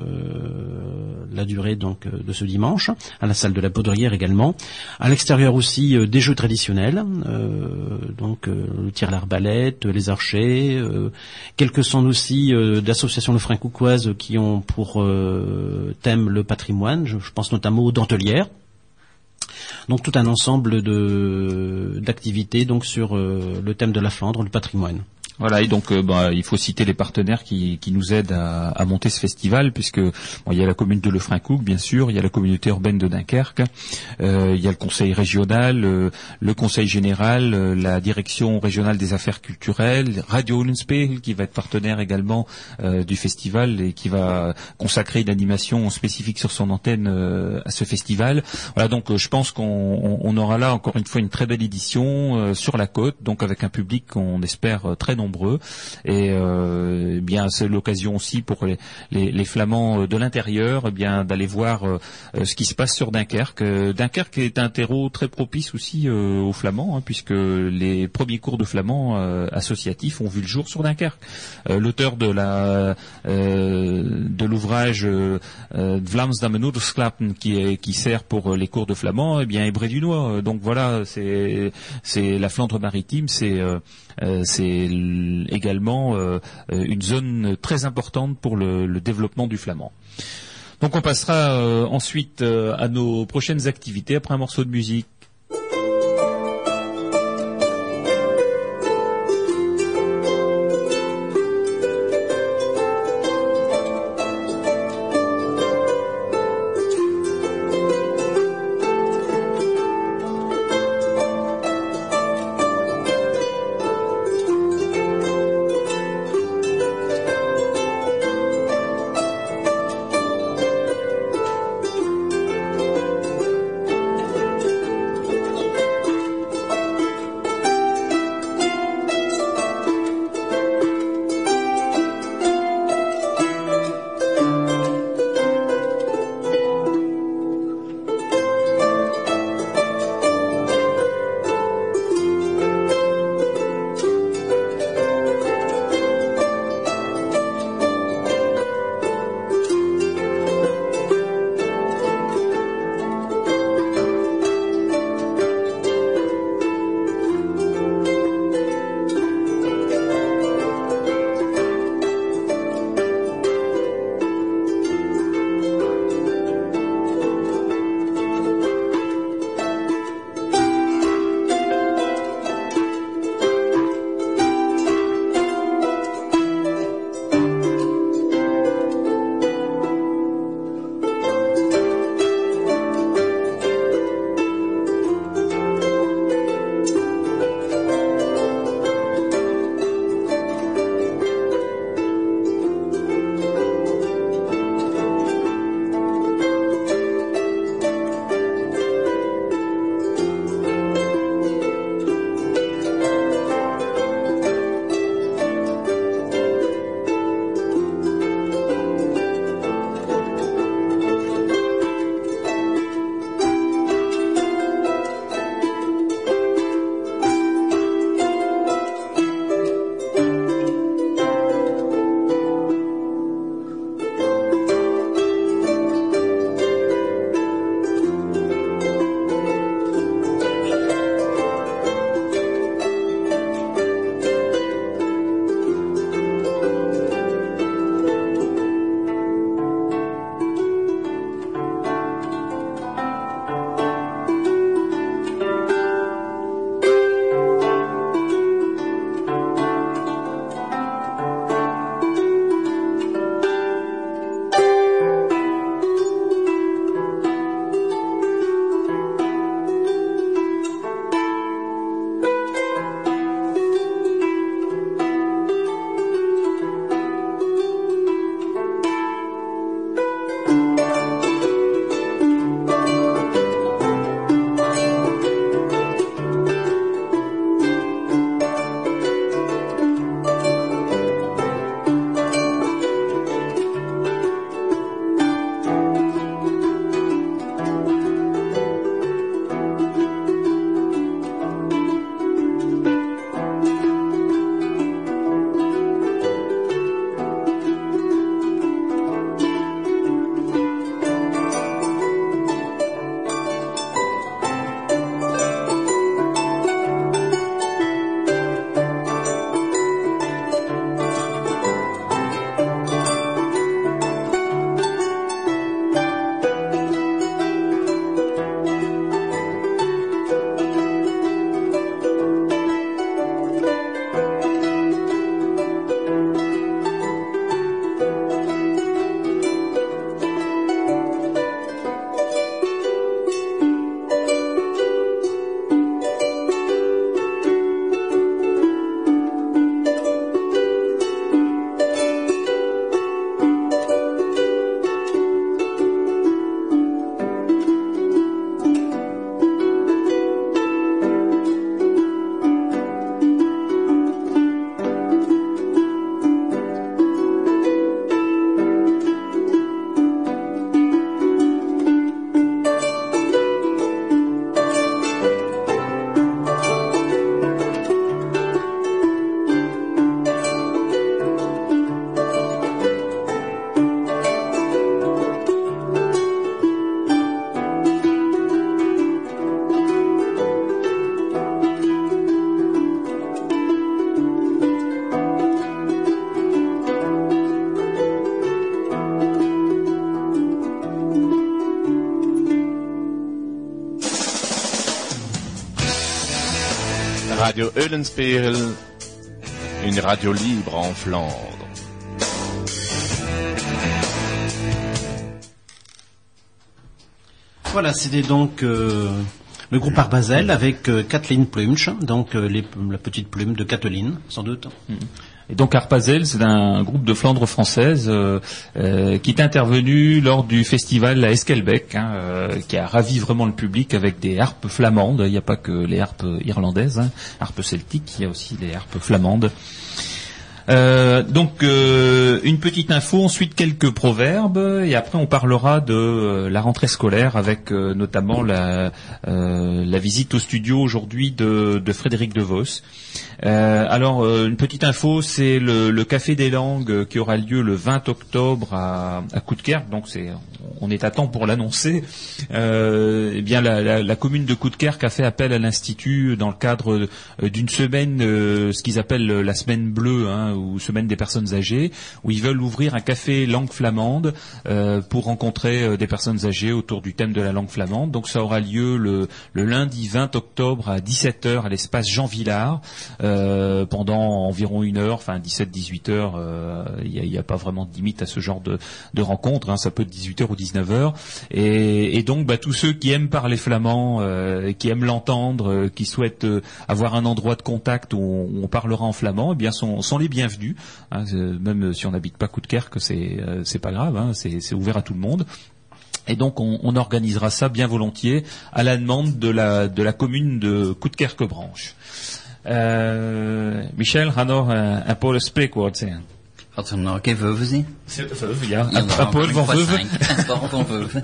la durée donc euh, de ce dimanche, à la salle de la Baudrière également. À l'extérieur aussi euh, des jeux traditionnels, donc le tir à l'arbalète, les archers, quelques sont aussi d'associations de francoucoises qui ont pour thème le patrimoine, je, pense notamment aux dentelières. Donc tout un ensemble d'activités donc sur le thème de la Flandre, le patrimoine. Voilà, et donc euh, bah, il faut citer les partenaires qui, nous aident à, monter ce festival, puisque bon, il y a la commune de Lefrancouc, bien sûr, il y a la communauté urbaine de Dunkerque, euh, il y a le conseil régional, euh, le conseil général, la direction régionale des affaires culturelles, Radio Ullenspegel qui va être partenaire également du festival et qui va consacrer une animation spécifique sur son antenne à ce festival. Voilà, donc je pense qu'on on aura là encore une fois une très belle édition sur la côte, donc avec un public qu'on espère très nombreux et euh, eh bien c'est l'occasion aussi pour les, les, Flamands de l'intérieur eh bien d'aller voir euh, ce qui se passe sur Dunkerque. Dunkerque est un terreau très propice aussi euh, aux Flamands hein, puisque les premiers cours de flamand associatifs ont vu le jour sur Dunkerque. L'auteur de la de l'ouvrage Vlaams Damenoudersklappen qui qui sert pour les cours de flamand eh bien est brédunois. Donc voilà, c'est c'est la Flandre maritime, c'est c'est également euh, une zone très importante pour le, développement du flamand. Donc on passera euh, ensuite euh, à nos prochaines activités après un morceau de musique. Radio Eulenspiegel, une radio libre en Flandre. Voilà, c'était donc euh, le groupe Art Basel avec euh, Kathleen Plumch, donc euh, les- la petite plume de Kathleen, sans doute. Et donc Arpazel, c'est un groupe de Flandre française euh, euh, qui est intervenu lors du festival à Esquelbec, hein, euh, qui a ravi vraiment le public avec des harpes flamandes. Il n'y a pas que les harpes irlandaises, hein, harpes celtiques, il y a aussi les harpes flamandes. Euh, donc euh, une petite info, ensuite quelques proverbes, et après on parlera de euh, la rentrée scolaire avec notamment la, la visite au studio aujourd'hui de, de Frédéric DeVos. Euh, alors euh, une petite info, c'est le, Café des Langues euh, qui aura lieu le 20 octobre à, à donc c'est on est à temps pour l'annoncer. Euh, eh bien la, commune de Coudekerque a fait appel à l'institut dans le cadre d'une semaine, ce qu'ils appellent la semaine bleue hein, ou semaine des personnes âgées, où ils veulent ouvrir un café langue flamande pour rencontrer des personnes âgées autour du thème de la langue flamande. Donc ça aura lieu le, lundi 20 octobre à 17h à l'espace Jean Villard pendant environ une heure, enfin 17-18 heures. euh, Il n'y a, pas vraiment de limite à ce genre de, de rencontre. hein, ça peut être 18h ou 19h. Et, et donc bah, tous ceux qui aiment parler flamand, euh, qui aiment l'entendre, euh, qui souhaitent euh, avoir un endroit de contact où on, où on parlera en flamand, eh bien sont, sont les bienvenus. hein, même si on n'habite pas Coudekerque, c'est euh, c'est pas grave, hein, c'est c'est ouvert à tout le monde. Et donc on, on organisera ça bien volontiers à la demande de la, de la commune de Coudekerque-Branche. Euh, Michel, ga nog een, een Pools spreekwoord zeggen. Wat er nog even over zien? Ja, Il y en een, aura een Pool encore van une fois Veuve. cinq. Un sport van Veuve.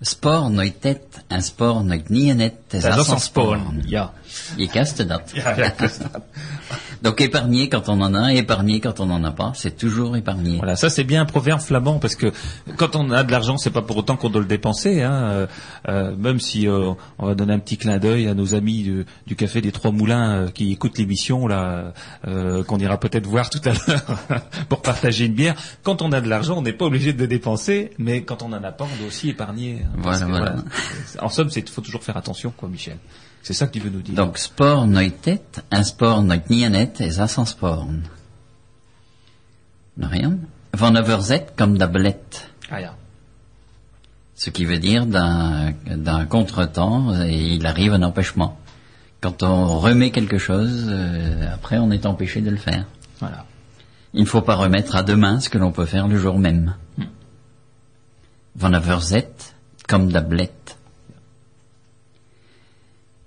Sport nooit tet, un sport nooit niet net, is Dat als is een een sporen. Ja. Je caste dat. Ja, ja, ik wist dat. Donc épargner quand on en a, épargner quand on n'en a pas, c'est toujours épargner. Voilà, ça c'est bien un proverbe flamand parce que quand on a de l'argent, c'est pas pour autant qu'on doit le dépenser. Hein. Euh, euh, même si euh, on va donner un petit clin d'œil à nos amis du, du café des Trois Moulins euh, qui écoutent l'émission là, euh, qu'on ira peut-être voir tout à l'heure pour partager une bière. Quand on a de l'argent, on n'est pas obligé de le dépenser, mais quand on en a pas, on doit aussi épargner. hein, Voilà, que, voilà. En somme, c'est faut toujours faire attention, quoi, Michel. C'est ça que tu veux nous dire. Donc sport nooit tet, un sport nooit niet net, is als een sporn. Rien? Van een verzet comme de belet. Ah, ja. Ce qui veut dire d'un d'un contretemps, et il arrive un empêchement. Quand on remet quelque chose, euh, après on est empêché de le faire. Voilà. Il ne faut pas remettre à demain ce que l'on peut faire le jour même. Van een verzet comme de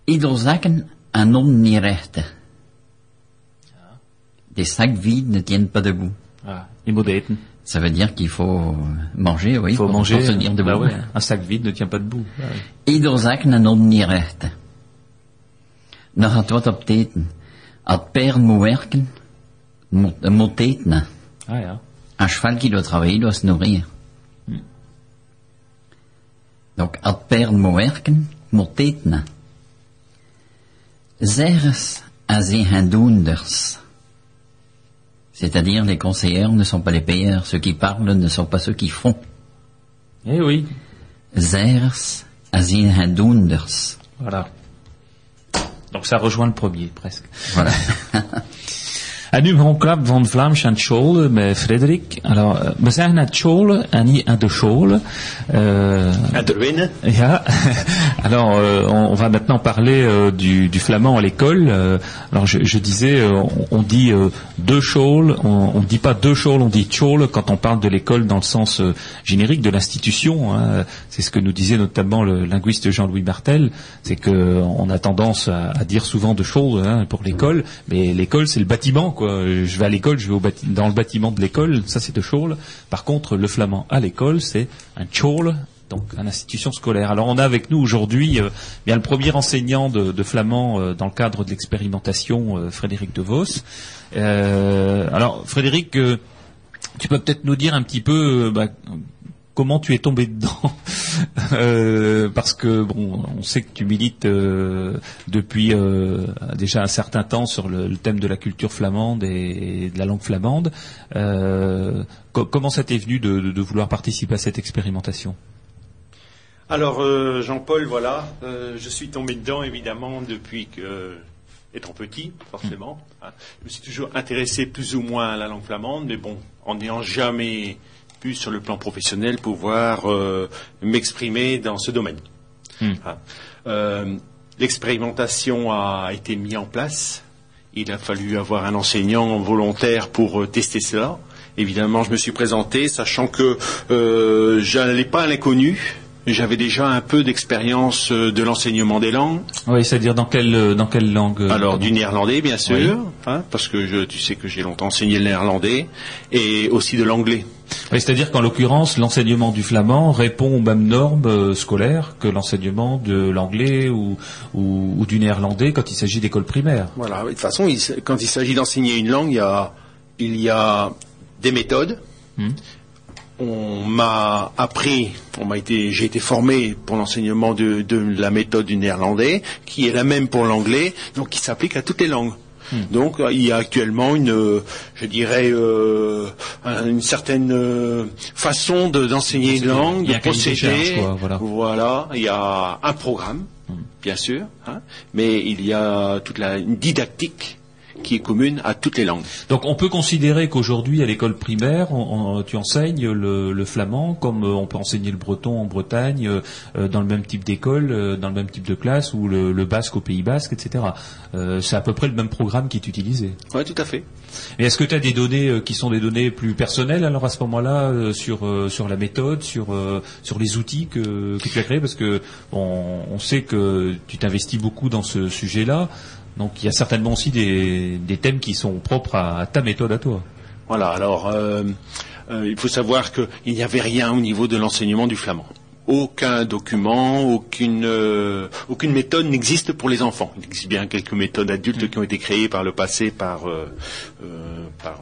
belet. Ieder zakken un homme niet rechte. Des sacs vides ne tiennent pas debout. Voilà. Je moet eten. Ça veut dire qu'il faut manger, oui, Il faut pour, manger. pour se tenir debout. Bah ouais, un sac vide ne tient pas debout. Ah. Ieder zak een om niet rechte. Dan gaat wat op teten. Als père moet werken, moet, moet eten. Ah ja. Un cheval qui doit travailler doit se nourrir. Donc, als père moet werken, moet eten. Zeres doenders. C'est-à-dire, les conseillers ne sont pas les payeurs. Ceux qui parlent ne sont pas ceux qui font. Eh oui. Zeres doenders. Voilà. Donc ça rejoint le premier, presque. Voilà. En nu van Vlaams aan Frederik. Alors, eh, we zeggen aan het scholen en niet aan de. Euh, À. Ja. Alors, euh, on, on va maintenant parler du, du flamand à l'école. Alors, je, je disais, on, on dit deux chôles, on ne dit pas deux chôles, on dit chôle quand on parle de l'école dans le sens générique de l'institution. hein. C'est ce que nous disait notamment le linguiste Jean-Louis Martel, c'est que on a tendance à, à dire souvent de chôle hein, pour l'école, mais l'école c'est le bâtiment. quoi. Je vais à l'école, je vais dans le bâtiment de l'école, ça c'est de chôle. Par contre, le flamand à l'école, c'est un chôle donc une institution scolaire. Alors on a avec nous aujourd'hui euh, le premier enseignant de, de flamand euh, dans le cadre de l'expérimentation, euh, Frédéric DeVos. Euh, alors Frédéric, tu peux peut-être nous dire un petit peu bah, comment tu es tombé dedans Euh, parce que bon, on sait que tu milites euh, depuis euh, déjà un certain temps sur le, le thème de la culture flamande et, de la langue flamande. Co- comment ça t'est venu de- de- de vouloir participer à cette expérimentation? Alors Jean-Paul, voilà, je suis tombé dedans évidemment depuis que étant petit, forcément. Hein. Je me suis toujours intéressé plus ou moins à la langue flamande, mais bon, en n'ayant jamais pu, sur le plan professionnel, pouvoir euh, m'exprimer dans ce domaine. Hmm. Hein. Euh, L'expérimentation a été mise en place. Il a fallu avoir un enseignant volontaire pour euh, tester cela. Évidemment, je me suis présenté, sachant que euh, je n'allais pas à l'inconnu. J'avais déjà un peu d'expérience de l'enseignement des langues. Oui, c'est-à-dire dans quelle, dans quelle langue Alors du néerlandais, bien sûr, Oui. hein, parce que je, tu sais que j'ai longtemps enseigné le néerlandais, et aussi de l'anglais. Oui, c'est-à-dire qu'en l'occurrence, l'enseignement du flamand répond aux mêmes normes euh, scolaires que l'enseignement de l'anglais ou, ou, ou du néerlandais quand il s'agit d'école primaire. Voilà. De toute façon, il quand il s'agit d'enseigner une langue, il y a, il y a des méthodes. Hmm. On m'a appris, on m'a été, j'ai été formé pour l'enseignement de, de la méthode du néerlandais, qui est la même pour l'anglais, donc qui s'applique à toutes les langues. Donc euh, il y a actuellement une, euh, je dirais, euh, un- une certaine façon de- d'enseigner une langue, de procéder. quoi, voilà. Voilà, il y a un programme, bien sûr, hein, mais il y a toute la une didactique qui est commune à toutes les langues. Donc on peut considérer qu'aujourd'hui à l'école primaire, on- on- tu enseignes le, le flamand comme euh, on peut enseigner le breton en Bretagne, euh, euh, dans le même type d'école, euh, dans le même type de classe, ou le, le basque au Pays Basque, etc. Euh, c'est à peu près le même programme qui est utilisé. Oui, tout à fait. Mais est-ce que tu as des données qui sont des données plus personnelles alors à ce moment-là sur sur la méthode, sur sur les outils que, que tu as créés? Parce que on sait que tu t'investis beaucoup dans ce sujet-là. Donc il y a certainement aussi des, des thèmes qui sont propres à, à ta méthode à toi. Voilà, alors euh, euh, il faut savoir qu'il n'y avait rien au niveau de l'enseignement du flamand. Aucun document, aucune, euh, aucune méthode n'existe pour les enfants. Il existe bien quelques méthodes adultes qui ont été créées par le passé par, par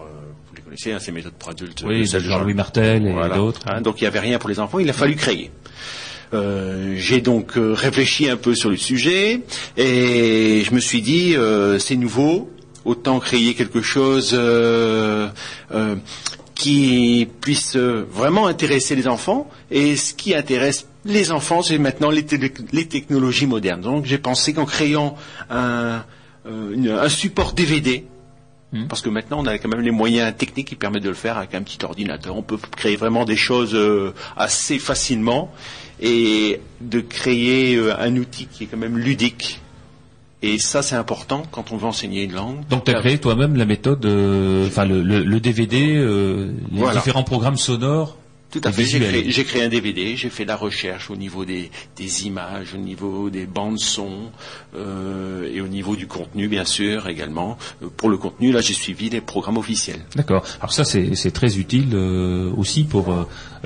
vous les connaissez, hein, ces méthodes pour adultes. Oui, Jean-Louis Martel et Voilà. d'autres. Hein, donc il n'y avait rien pour les enfants, il a fallu créer. Euh, j'ai donc euh, réfléchi un peu sur le sujet et je me suis dit euh, c'est nouveau, autant créer quelque chose qui puisse vraiment intéresser les enfants et ce qui intéresse les enfants c'est maintenant les, technologies modernes. Donc j'ai pensé qu'en créant un support DVD parce que maintenant, on a quand même les moyens techniques qui permettent de le faire avec un petit ordinateur. On peut créer vraiment des choses euh, assez facilement et de créer euh, un outil qui est quand même ludique. Et ça, c'est important quand on veut enseigner une langue. Donc tu as créé toi-même la méthode, euh, enfin le, le- le DVD, euh, les Voilà. différents programmes sonores. Tout à fait. J'ai créé, j'ai créé un DVD, j'ai fait la recherche au niveau des, des images, au niveau des bandes son euh, et au niveau du contenu, bien sûr, également. Euh, Pour le contenu, là, j'ai suivi les programmes officiels. D'accord. Alors ça, c'est c'est très utile euh, aussi pour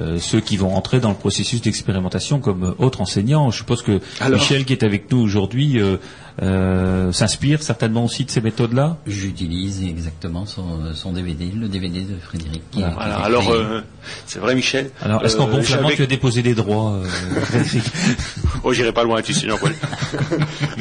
euh, ceux qui vont entrer dans le processus d'expérimentation comme euh, autres enseignants. Je suppose que Alors- Michel, qui est avec nous aujourd'hui, euh, euh, s'inspire certainement aussi de ces méthodes-là? J'utilise exactement son, son DVD, le DVD de Frédéric. qui- Voilà. qui Alors, euh, c'est vrai, Michel? Alors, est-ce qu'en Euh, bon flamand, tu as déposé des droits euh, Frédéric? Oh, j'irai pas loin, tu sais, Jean-Paul.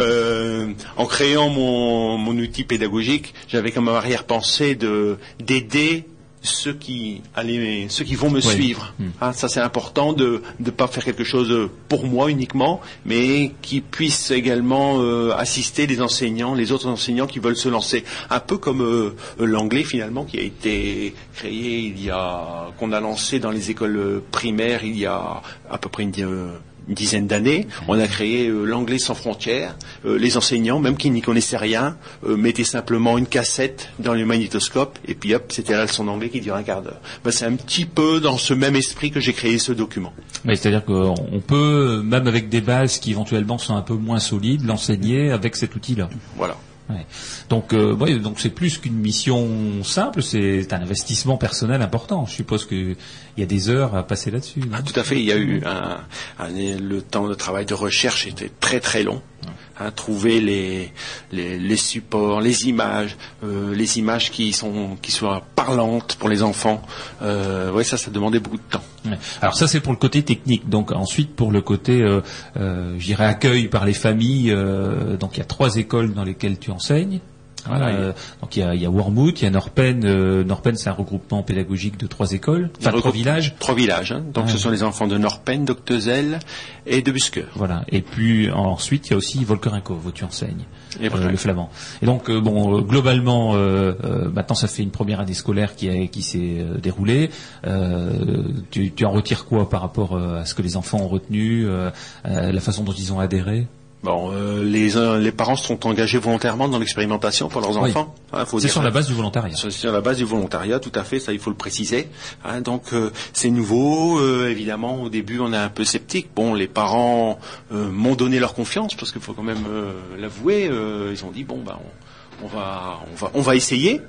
Euh, en créant mon, mon outil pédagogique, j'avais comme arrière-pensée de d'aider ceux qui allaient, ceux qui vont me Oui. suivre. Hein, ça, c'est important de ne pas faire quelque chose pour moi uniquement, mais qui puisse également euh, assister les enseignants, les autres enseignants qui veulent se lancer. Un peu comme euh, l'anglais finalement, qui a été créé il y a, qu'on a lancé dans les écoles euh, primaires il y a à peu près une, euh, une dizaine d'années. On a créé euh, l'anglais sans frontières. Euh, les enseignants, même qui n'y connaissaient rien, euh, mettaient simplement une cassette dans le magnétoscope et puis hop, c'était la leçon d'anglais qui durait un quart d'heure. Ben, c'est un petit peu dans ce même esprit que j'ai créé ce document. Oui, C'est-à-dire qu'on on peut, même avec des bases qui éventuellement sont un peu moins solides, l'enseigner avec cet outil-là. Voilà. Ouais. Donc, euh, ouais, donc c'est plus qu'une mission simple, c'est un investissement personnel important. Je suppose qu'il y a des heures à passer là-dessus. Ah, tout à fait. Il y a eu un, un- le temps de travail de recherche était très très long. Hein, trouver les, les, les supports, les images, euh, les images qui sont qui soient parlantes pour les enfants. Euh, ça, ça demandait beaucoup de temps. Alors ça c'est pour le côté technique. Donc ensuite pour le côté, euh, euh, je dirais accueil par les familles. euh, donc il y a trois écoles dans lesquelles tu enseignes. Voilà, euh, donc il y a, il y a Wormwood, il y a Norpen. Euh, Norpen, c'est un regroupement pédagogique de trois écoles, enfin trois villages. Trois villages. Hein. Donc ce sont les enfants de Norpen, d'Octezel et de Busker. Voilà. Et puis ensuite, il y a aussi Volkerenko, où tu enseignes. Et euh, le flamand. Et donc euh, bon, euh, globalement, euh, euh, maintenant ça fait une première année scolaire qui, a- qui s'est euh, déroulée. Euh, tu, tu en retires quoi par rapport euh, à ce que les enfants ont retenu, euh, euh, la façon dont ils ont adhéré? Bon, euh, les, euh, les parents sont engagés volontairement dans l'expérimentation pour leurs Oui. enfants. Hein, C'est sur la base du volontariat. C'est sur la base du volontariat, tout à fait, ça il faut le préciser. Hein, donc euh, c'est nouveau, euh, évidemment au début on est un peu sceptique. Bon, les parents euh, m'ont donné leur confiance parce qu'il faut quand même euh, l'avouer. euh, ils ont dit bon bah on, on va on va on va essayer.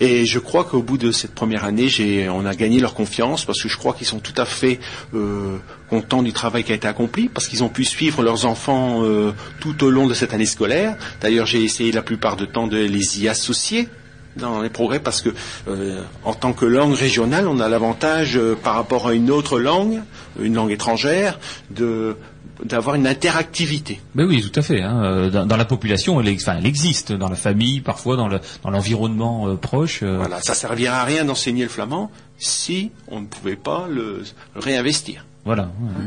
Et je crois qu'au bout de cette première année, on a gagné leur confiance parce que je crois qu'ils sont tout à fait euh, contents du travail qui a été accompli parce qu'ils ont pu suivre leurs enfants euh, tout au long de cette année scolaire. D'ailleurs, j'ai essayé la plupart du temps de les y associer dans les progrès parce que euh, en tant que langue régionale, on a l'avantage par rapport à une autre langue, une langue étrangère, de d'avoir une interactivité. Ben oui, tout à fait. hein. Euh, Dans, dans la population, elle, enfin, elle existe, dans la famille, parfois dans le- dans l'environnement euh, proche. euh, Voilà, ça servira à rien d'enseigner le flamand si on ne pouvait pas le, le réinvestir. voilà. ouais.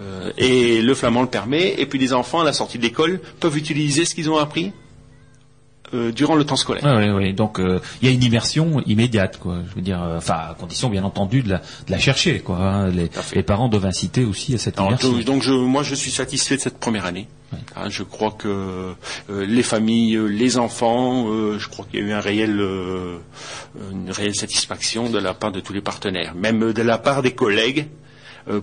Euh, et le flamand le permet. Et puis les enfants à la sortie de l'école peuvent utiliser ce qu'ils ont appris euh, durant le temps scolaire. Ouais, ouais. Donc euh, il y a une immersion immédiate, quoi. Je veux dire, euh, enfin à condition bien entendu de la, de la chercher, quoi. hein. Les, les parents doivent inciter aussi à cette Alors, immersion. donc, donc je, moi je suis satisfait de cette première année. Hein, je crois que euh, les familles, euh, les enfants, euh, je crois qu'il y a eu un réel, euh, une réelle satisfaction de la part de tous les partenaires, même de la part des collègues.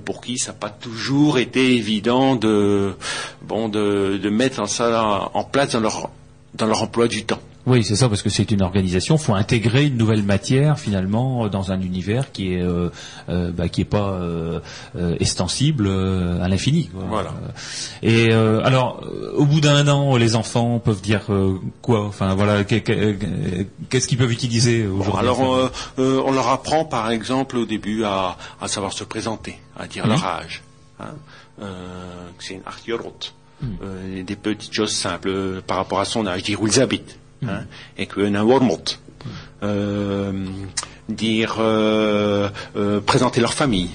pour qui ça n'a pas toujours été évident de bon de, de mettre ça en place dans leur dans leur emploi du temps. Oui, c'est ça, parce que c'est une organisation. faut intégrer une nouvelle matière finalement euh, dans un univers qui est euh, euh, bah, qui est pas euh, euh, extensible à l'infini. Voilà. Et euh, alors, au bout d'un an, les enfants peuvent dire euh, quoi Enfin voilà, qu'est- qu'est- qu'est-ce qu'ils peuvent utiliser Bon, aujourd'hui alors on leur apprend par exemple au début à, à savoir se présenter, à dire leur âge. Hein. Euh, c'est une artiorot. Euh, des petites choses simples euh, par rapport à son âge, dire où ils habitent. Hein, et qu'un wormot. Euh, dire présenter leur famille.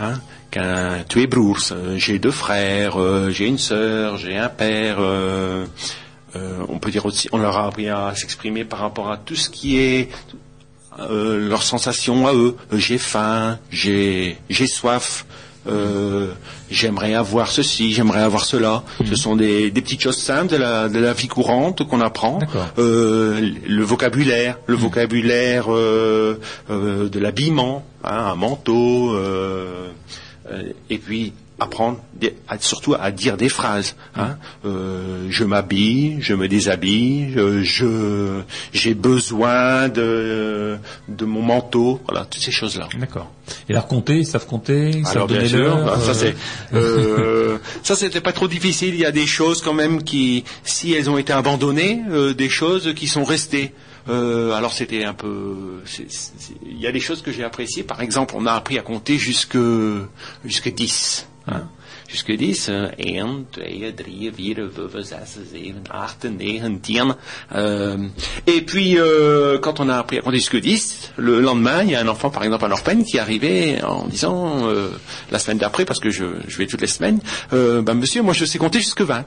Hein, qu'un tu es brours, j'ai deux frères, j'ai une sœur, j'ai un père. on peut dire aussi, on leur a appris à s'exprimer par rapport à tout ce qui est euh, leurs sensations à eux. J'ai faim, j'ai j'ai soif. Euh, j'aimerais avoir ceci, j'aimerais avoir cela. Ce sont des, des petites choses simples de la, de la vie courante qu'on apprend. Euh, le vocabulaire, le vocabulaire euh, de l'habillement, hein, un manteau, et puis apprendre surtout à dire des phrases. Hein. Euh, je m'habille, je me déshabille, euh, je j'ai besoin de de mon manteau, voilà toutes ces choses là. D'accord. Et leur compter, ils savent compter, ils savent donner l'heure. bah, ça euh, c'est euh, ça c'était pas trop difficile. Il y a des choses quand même qui, si elles ont été abandonnées, euh, des choses qui sont restées. Euh, alors c'était un peu, il y a des choses que j'ai appréciées. Par exemple, on a appris à compter jusque jusque 10. Jusque 10, euh, 1, 2, 3, 4, 5, 6, 7, 8, 9, 10. Euh, et puis, euh, quand on a appris à compter jusque 10, le lendemain, il y a un enfant, par exemple, à Norpen, qui arrivait en disant, euh, la semaine d'après, parce que je, je vais toutes les semaines, euh, ben, monsieur, moi je sais compter jusque 20.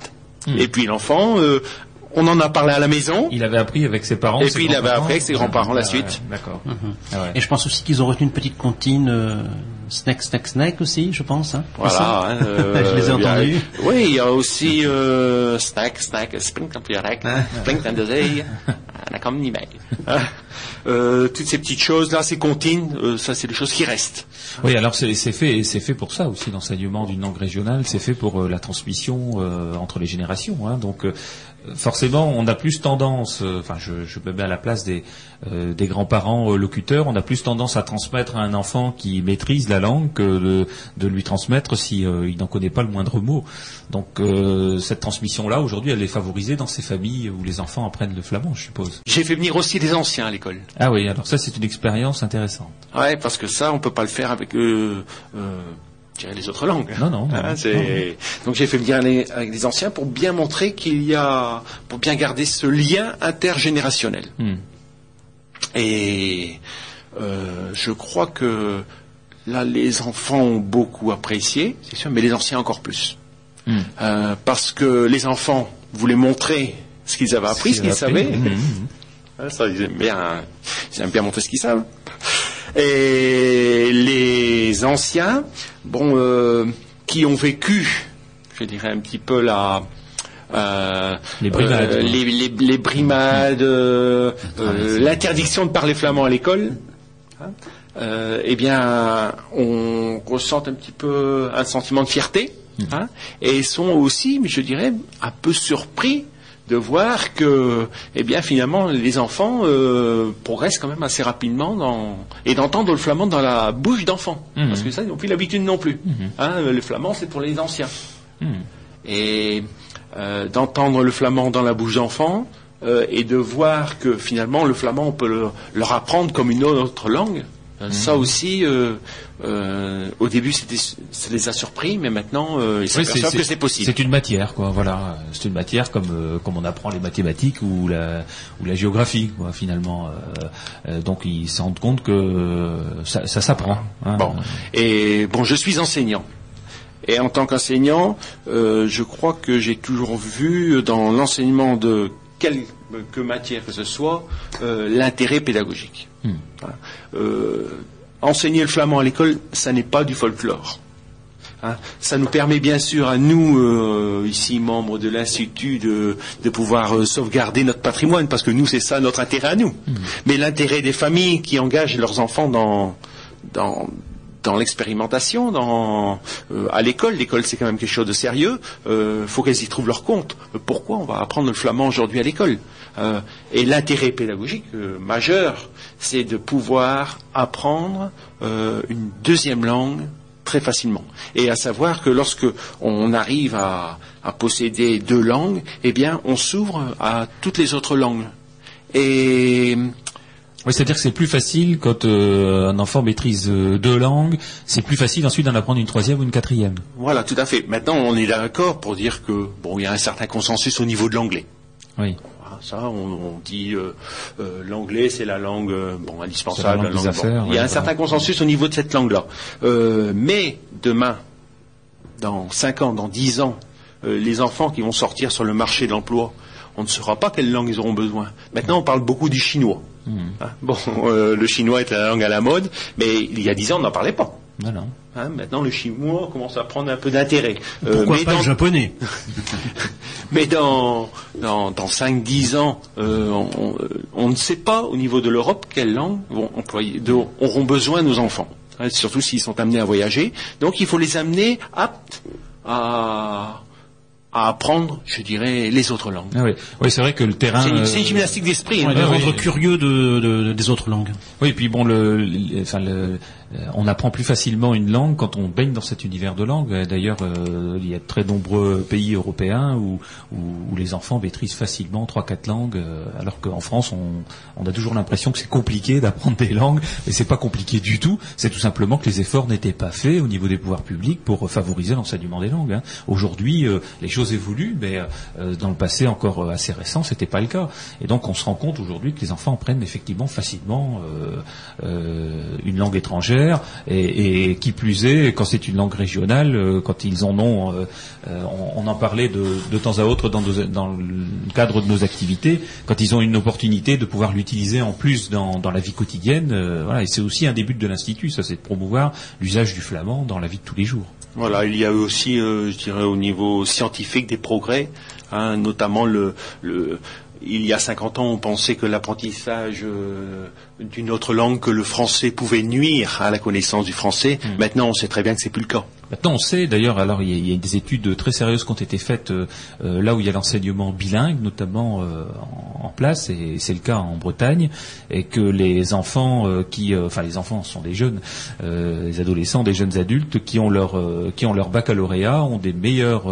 Et puis l'enfant, euh, on en a parlé à la maison. Il avait appris avec ses parents. Et ses puis il avait appris avec ses grands-parents la Ah, suite. ouais, D'accord. Ah ouais. Et je pense aussi qu'ils ont retenu une petite comptine euh, snack, snack, snack aussi, je pense. Hein, Voilà. hein, euh, Je les ai il entendus. Oui, il y a aussi euh, snack, snack, aan de zee, en dan komt niet bij. Euh, toutes ces petites choses là, ces comptines, euh, ça c'est des choses qui restent. Oui, alors c'est fait, c'est fait pour ça aussi l'enseignement d'une langue régionale, c'est fait pour euh, la transmission euh, entre les générations. hein. donc euh, forcément, on a plus tendance, euh, enfin je, je me mets à la place des, euh, des grands-parents euh, locuteurs, on a plus tendance à transmettre à un enfant qui maîtrise la langue que de, de lui transmettre si euh, il n'en connaît pas le moindre mot. Donc euh, cette transmission-là, aujourd'hui, elle est favorisée dans ces familles où les enfants apprennent le flamand, je suppose. J'ai fait venir aussi des anciens à l'école. Ah oui, alors ça c'est une expérience intéressante. Ouais, parce que ça, on peut pas le faire avec euh, euh, les autres langues. Non, non. Hein, donc j'ai fait venir avec des anciens pour bien montrer qu'il y a, pour bien garder ce lien intergénérationnel. Hmm. Et euh, je crois que là, les enfants ont beaucoup apprécié, c'est sûr, mais les anciens encore plus. Hmm. Euh, parce que les enfants voulaient montrer ce qu'ils avaient appris, ce qu'ils savaient. Ça, ils aiment bien, ils aiment bien montrer ce qu'ils savent. Et les anciens, bon, euh, qui ont vécu, je dirais un petit peu la, euh, les brimades, euh, les, brimades euh, l'interdiction de parler flamand à l'école, hein, eh bien, on ressent un petit peu un sentiment de fierté, mmh. hein, et sont aussi, mais je dirais, un peu surpris de voir que, eh bien, finalement, les enfants euh, progressent quand même assez rapidement dans, et d'entendre le flamand dans la bouche d'enfants. Mhm. Parce que ça, ils n'ont plus l'habitude non plus. Mhm. Hein, le flamand, c'est pour les anciens. Mhm. Et euh, d'entendre le flamand dans la bouche d'enfants, euh, et de voir que finalement, le flamand, on peut leur apprendre comme une autre langue, euh, ça mhm. aussi, euh, euh, au début, ça les a surpris, mais maintenant, ils s'aperçoivent que c'est possible. C'est une matière, quoi. Voilà, c'est une matière comme comme on apprend les mathématiques ou la ou la géographie, quoi, finalement. donc ils se rendent compte que ça, s'apprend. Hein. Bon, et bon, je suis enseignant. Et en tant qu'enseignant, je crois que j'ai toujours vu dans l'enseignement de quelque matière que ce soit l'intérêt pédagogique. Hmm. Euh, enseigner le flamand à l'école, ça n'est pas du folklore. Hein. ça nous permet bien sûr à nous, euh, ici membres de l'Institut, de, pouvoir euh, sauvegarder notre patrimoine, parce que nous, c'est ça notre intérêt à nous. Hmm. Mais l'intérêt des familles qui engagent leurs enfants dans, dans, l'expérimentation, dans, à l'école, l'école c'est quand même quelque chose de sérieux, il faut qu'elles y trouvent leur compte. Pourquoi on va apprendre le flamand aujourd'hui à l'école Et l'intérêt pédagogique majeur, c'est de pouvoir apprendre euh, une deuxième langue très facilement. Et à savoir que lorsque on arrive à, posséder deux langues, eh bien, on s'ouvre à toutes les autres langues. Et oui, c'est-à-dire que c'est plus facile quand euh, un enfant maîtrise euh, deux langues, c'est plus facile ensuite d'en apprendre une troisième ou une quatrième. Voilà, tout à fait. Maintenant, on est d'accord pour dire que bon, il y a un certain consensus au niveau de l'anglais. Oui. Ça, on, dit euh, euh, l'anglais, c'est la langue euh, bon, indispensable. Il y a un certain consensus au niveau de cette langue-là. mais demain, dans 5 ans, dans 10 ans, les enfants qui vont sortir sur le marché de l'emploi, on ne saura pas quelle langue ils auront besoin. Maintenant, on parle beaucoup du chinois. Hmm. Hein, bon, le chinois est la langue à la mode, mais il y a 10 ans, on n'en parlait pas. Hein, maintenant, le chinois commence à prendre un peu d'intérêt. Pourquoi pas le japonais Mais dans, dans, dans 5-10 ans, euh, on, ne sait pas au niveau de l'Europe quelles langues vont employer, auront besoin nos enfants. Hein, surtout s'ils sont amenés à voyager. Donc il faut les amener aptes à, à apprendre, je dirais, les autres langues. Ah oui, oui c'est vrai que le terrain. C'est une, euh, gymnastique d'esprit. Hein. rendre curieux de, des autres langues. Oui, et puis bon, le, enfin, le, on apprend plus facilement une langue quand on baigne dans cet univers de langue. Euh, d'ailleurs, euh, il y a de très nombreux pays européens où, les enfants maîtrisent facilement trois quatre langues, alors qu'en France, on, a toujours l'impression que c'est compliqué d'apprendre des langues, mais c'est pas compliqué du tout. C'est tout simplement que les efforts n'étaient pas faits au niveau des pouvoirs publics pour favoriser l'enseignement des langues. Hein. Aujourd'hui, les choses évoluent, mais dans le passé encore assez récent, c'était pas le cas. Et donc, on se rend compte aujourd'hui que les enfants apprennent effectivement facilement une langue étrangère et, qui plus est, quand c'est une langue régionale, euh, quand ils en ont, euh, euh, on, en parlait de, temps à autre dans, le cadre de nos activités, quand ils ont une opportunité de pouvoir l'utiliser en plus dans, la vie quotidienne, voilà, et c'est aussi un des buts de l'institut, ça c'est de promouvoir l'usage du flamand dans la vie de tous les jours. Voilà, il y a eu aussi, je dirais, au niveau scientifique des progrès, hein, notamment le, il y a 50 ans, on pensait que l'apprentissage d'une autre langue que le français pouvait nuire à la connaissance du français. Hmm. Maintenant, on sait très bien que c'est plus le cas. Maintenant, on sait, d'ailleurs, alors il y, a, des études très sérieuses qui ont été faites euh, euh, là où il y a l'enseignement bilingue, notamment euh, en, place, et c'est le cas en Bretagne, et que les enfants qui, enfin les enfants sont des jeunes, les adolescents, des jeunes adultes qui ont leur qui ont leur baccalauréat ont des meilleures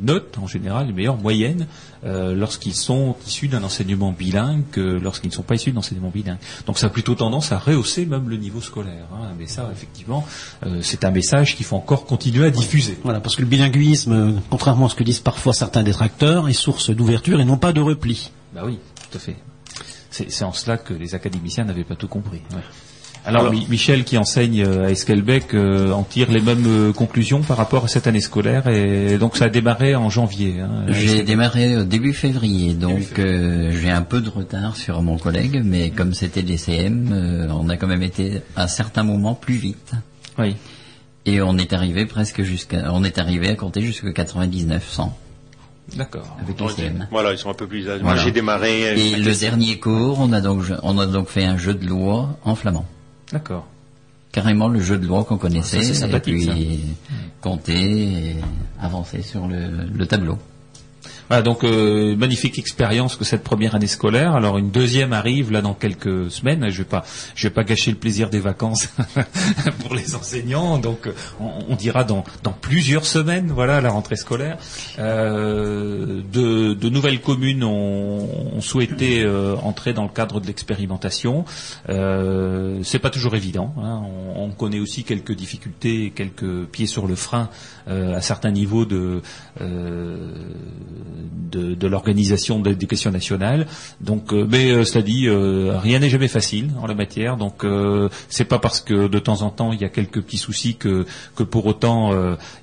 notes en général, des meilleures moyennes lorsqu'ils sont issus d'un enseignement bilingue que lorsqu'ils ne sont pas issus d'un enseignement bilingue. Donc ça a plutôt tendance à rehausser même le niveau scolaire. Hein. Mais ça, effectivement, c'est un message qu'il faut encore continuer continuer à diffuser. Voilà, parce que le bilinguisme, contrairement à ce que disent parfois certains détracteurs, est source d'ouverture et non pas de repli. Bah oui, tout à fait. C'est en cela que les académiciens n'avaient pas tout compris. Alors, Michel qui enseigne euh, à Esquelbec euh, en tire les mêmes euh, conclusions par rapport à cette année scolaire et donc ça a démarré en janvier. Hein, j'ai démarré au début février, donc j'ai un peu de retard sur mon collègue, mais comme c'était des CM, on a quand même été à certains moments plus vite. Oui. Et on est arrivé presque jusqu'à, on est arrivé à compter jusqu'à 99 100. D'accord. Avec les CM. Voilà, ils sont un peu plus âgés. Moi, j'ai démarré. Et le dernier cours, on a donc, on a donc fait un jeu de loi en flamand. D'accord. Carrément le jeu de loi qu'on connaissait, et puis compter et avancer sur le tableau. Voilà, donc euh, magnifique expérience que cette première année scolaire. Alors une deuxième arrive là dans quelques semaines. Je vais pas, je vais pas gâcher le plaisir des vacances pour les enseignants. Donc on, dira dans, plusieurs semaines, voilà la rentrée scolaire. Euh, de, nouvelles communes ont, souhaité euh, entrer dans le cadre de l'expérimentation. Euh, C'est pas toujours évident. Hein. On, on, connaît aussi quelques difficultés, quelques pieds sur le frein à certains niveaux de de, de l'organisation de l'éducation nationale. Donc, euh, mais euh, cela dit, euh, rien n'est jamais facile en la matière. Donc, c'est pas parce que de temps en temps il y a quelques petits soucis que, que pour autant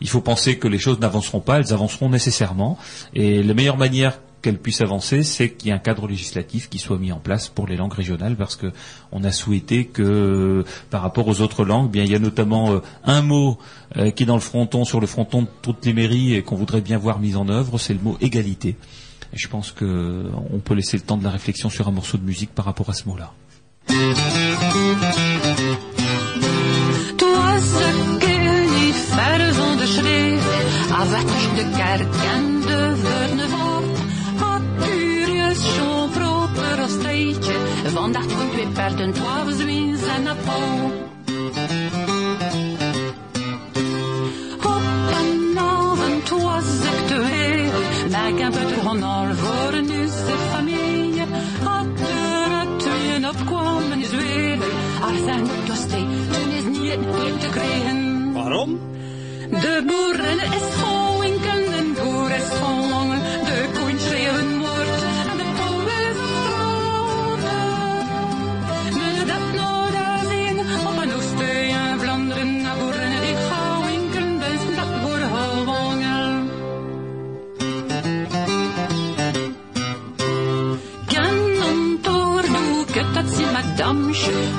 il faut penser que les choses n'avanceront pas. Elles avanceront nécessairement. Et la meilleure manière qu'elle puisse avancer, c'est qu'il y ait un cadre législatif qui soit mis en place pour les langues régionales, parce que on a souhaité que, par rapport aux autres langues, bien il y a notamment euh, un mot euh, qui est dans le fronton, sur le fronton de toutes les mairies et qu'on voudrait bien voir mis en œuvre, c'est le mot égalité. Je pense qu'on peut laisser le temps de la réflexion sur un morceau de musique par rapport à ce mot-là. Paarden, twaalf zwins en een pauw. Op een avond was ik te weer, maar ik heb het honor voor een nieuwste familie. Had er tweeën opkwamen is weer, er zijn de stee, toen is niet meer te krijgen. Waarom? De boeren is gewoon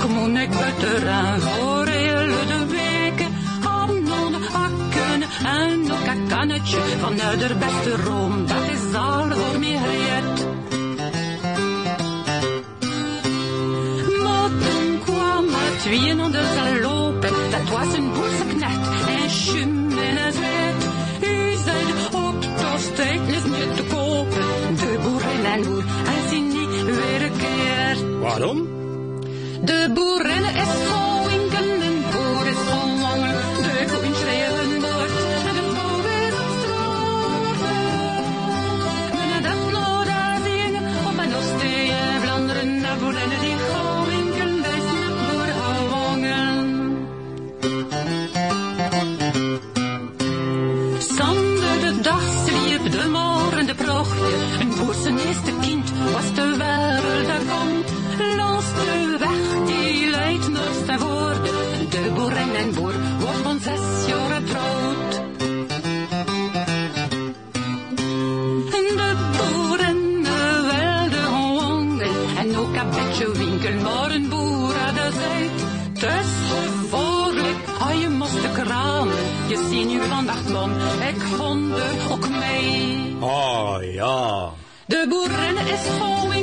kom ik eraan voor hele de week. Anon, akken en ook een kannetje van de beste room, De boeren this whole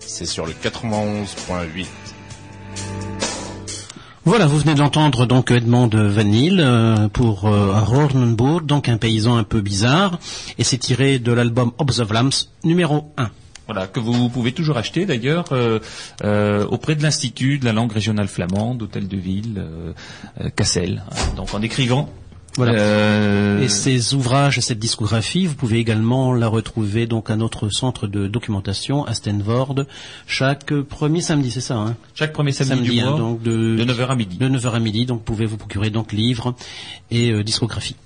C'est sur le 91.8. Voilà, vous venez d'entendre donc Edmond de Vanille euh, pour euh, Rornenburg, donc un paysan un peu bizarre, et c'est tiré de l'album Obs of Lambs numéro 1. Voilà, que vous pouvez toujours acheter d'ailleurs euh, euh, auprès de l'Institut de la langue régionale flamande, Hôtel de Ville, euh, euh, Cassel. Donc en écrivant. Voilà. euh, Et ces ouvrages, cette discographie, vous pouvez également la retrouver donc à notre centre de documentation à Stenvord chaque premier samedi, c'est ça hein chaque premier samedi, du hein, mois, donc de, de 9h à midi. de 9h à midi, donc vous pouvez vous procurer donc livres et euh, discographie.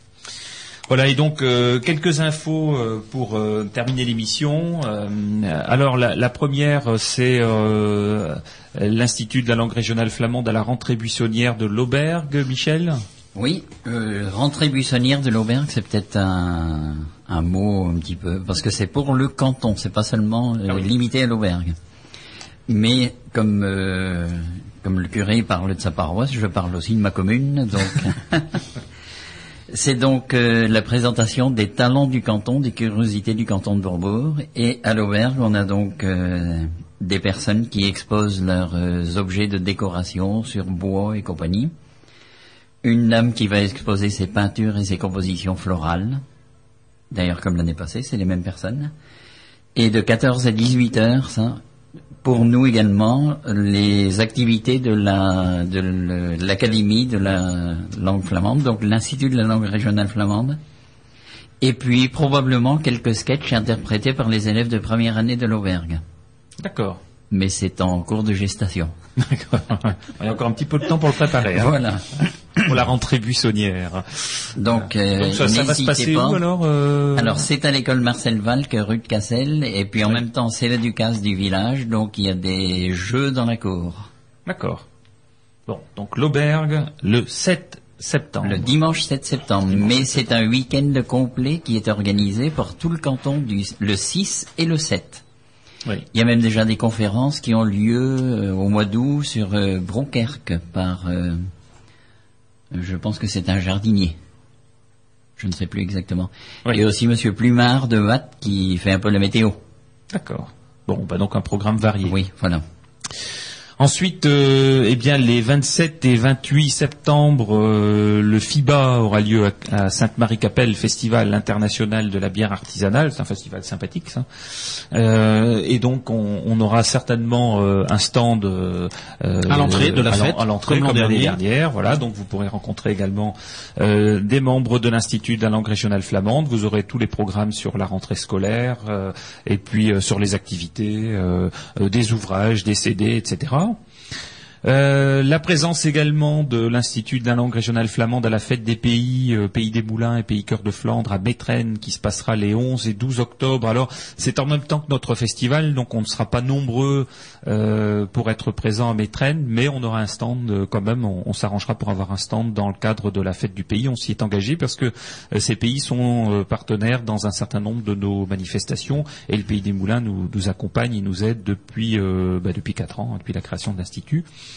Voilà, et donc euh, quelques infos euh, pour euh, terminer l'émission. Euh, alors la, la première, euh, c'est euh, l'Institut de la langue régionale flamande à la rentrée buissonnière de l'Aubergue, Michel? Oui, euh, rentrée buissonnière de l'auberge, c'est peut-être un, un mot un petit peu, parce que c'est pour le canton, c'est pas seulement euh, Ah oui. limité à l'auberge. Mais comme euh, comme le curé parle de sa paroisse, je parle aussi de ma commune, donc c'est donc euh, la présentation des talents du canton, des curiosités du canton de Bourbourg, et à l'auberge, on a donc euh, des personnes qui exposent leurs objets de décoration sur bois et compagnie une dame qui va exposer ses peintures et ses compositions florales. D'ailleurs, comme l'année passée, c'est les mêmes personnes. Et de 14 à 18 heures, ça, pour nous également, les activités de la, de le- l'académie de la langue flamande, donc l'Institut de la langue régionale flamande. Et puis, probablement quelques sketchs interprétés par les élèves de première année de l'Auvergne. D'accord. Mais c'est en cours de gestation. D'accord. Il y a encore un petit peu de temps pour le préparer. hein, Voilà. Pour la rentrée buissonnière. Donc, euh, Donc ça, ça va se passer pas. où alors euh, Alors c'est à l'école Marcel Valk, rue de Cassel, et puis en même temps c'est la Ducasse du village, donc il y a des jeux dans la cour. D'accord. Bon, donc l'Aubergue, le 7 septembre. Le dimanche 7 septembre, mais c'est un week-end complet qui est organisé par tout le canton du le 6 et le 7. Oui. Il y a même déjà des conférences qui ont lieu euh, au mois d'août sur Bronkerque par, je pense que c'est un jardinier. Je ne sais plus exactement. Oui. Et aussi Monsieur Plumard de Watt qui fait un peu la météo. D'accord. Bon, bah donc un programme varié. Oui, voilà. Ensuite, euh, eh bien, les 27 et 28 septembre, euh, le FIBA aura lieu à, à Sainte-Marie-Capelle, Festival international de la bière artisanale. C'est un festival sympathique, ça. Euh, et donc, on, on aura certainement euh, un stand euh, À l'entrée de la à fête, à l'entrée, comme l'an comme l'année dernière. Voilà, donc vous pourrez rencontrer également euh, des membres de l'Institut de la langue régionale flamande. Vous aurez tous les programmes sur la rentrée scolaire euh, et puis euh, sur les activités, euh, euh, des ouvrages, des CD, etc. Euh, la présence également de l'Institut de la langue régionale flamande à la fête des pays, euh, Pays des Moulins et Pays Cœur de Flandre à Métrenne qui se passera les 11 et 12 octobre. Alors c'est en même temps que notre festival, donc on ne sera pas nombreux euh, pour être présents à Métrenne, mais on aura un stand quand même, on, s'arrangera pour avoir un stand dans le cadre de la fête du pays. On s'y est engagé parce que ces pays sont partenaires dans un certain nombre de nos manifestations et le Pays des Moulins nous, accompagne, il nous aide depuis, bah, depuis 4 ans, depuis la création de l'Institut.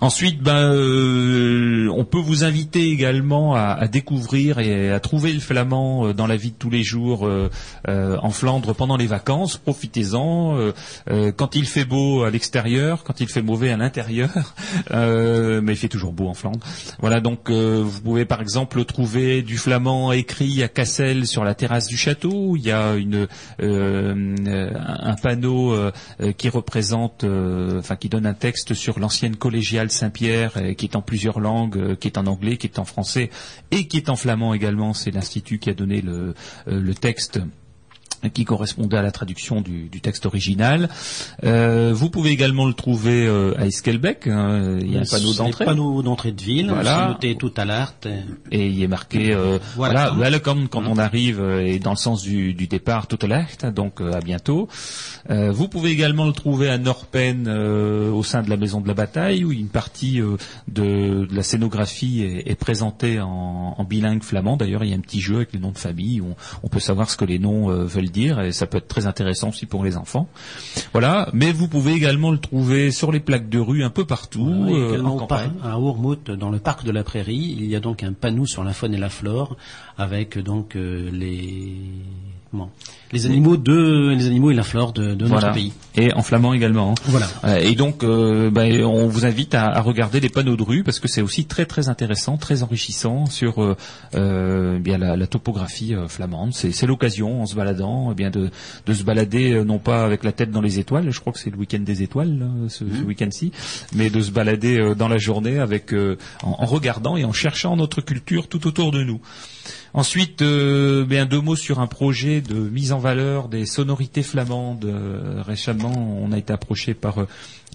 Ensuite, ben, euh, on peut vous inviter également à, découvrir et à trouver le flamand euh, dans la vie de tous les jours euh, euh, en Flandre pendant les vacances. Profitez-en. euh, quand il fait beau à l'extérieur, quand il fait mauvais à l'intérieur, mais il fait toujours beau en Flandre. Voilà, donc vous pouvez par exemple trouver du flamand écrit à Cassel sur la terrasse du château. Il y a une un panneau qui représente, enfin qui donne un texte sur l'ancienne collégiale Saint-Pierre, euh, qui est en plusieurs langues, euh, qui est en anglais, qui est en français et qui est en flamand également. C'est l'institut qui a donné le, euh, le texte qui correspondait à la traduction du, du texte original. Euh, vous pouvez également le trouver euh, à Esquelbec. hein, il y a un panneau d'entrée. Panneau d'entrée de ville, Voilà. noté tout à l'art. Et il est marqué euh, Voilà. voilà, welcome quand on arrive euh, et dans le sens du, du départ tout à l'heure, donc euh, à bientôt. Euh, vous pouvez également le trouver à Norpen euh, au sein de la maison de la bataille où une partie euh, de, de la scénographie est, est présentée en, en bilingue flamand. D'ailleurs, il y a un petit jeu avec les noms de famille où on, on peut savoir ce que les noms euh, veulent dire, et ça peut être très intéressant aussi pour les enfants. Voilà, mais vous pouvez également le trouver sur les plaques de rue un peu partout, Oui, euh, également en par- à Ourmout, dans le parc de la Prairie, il y a donc un panneau sur la faune et la flore avec donc euh, les comment, les animaux de les animaux et la flore de, de Voilà. notre pays. Et en flamand également. hein. Voilà. Euh, Et donc, euh, ben, on vous invite à, à regarder les panneaux de rue parce que c'est aussi très très intéressant, très enrichissant sur euh, euh, bien la, la topographie euh, flamande. C'est c'est l'occasion, en se baladant, eh bien de, de se balader non pas avec la tête dans les étoiles, je crois que c'est le week-end des étoiles ce, ce week-end-ci, mais de se balader dans la journée avec euh, en, en regardant et en cherchant notre culture tout autour de nous. Ensuite, euh, bien deux mots sur un projet de mise en valeur des sonorités flamandes. Euh, récemment, on a été approché par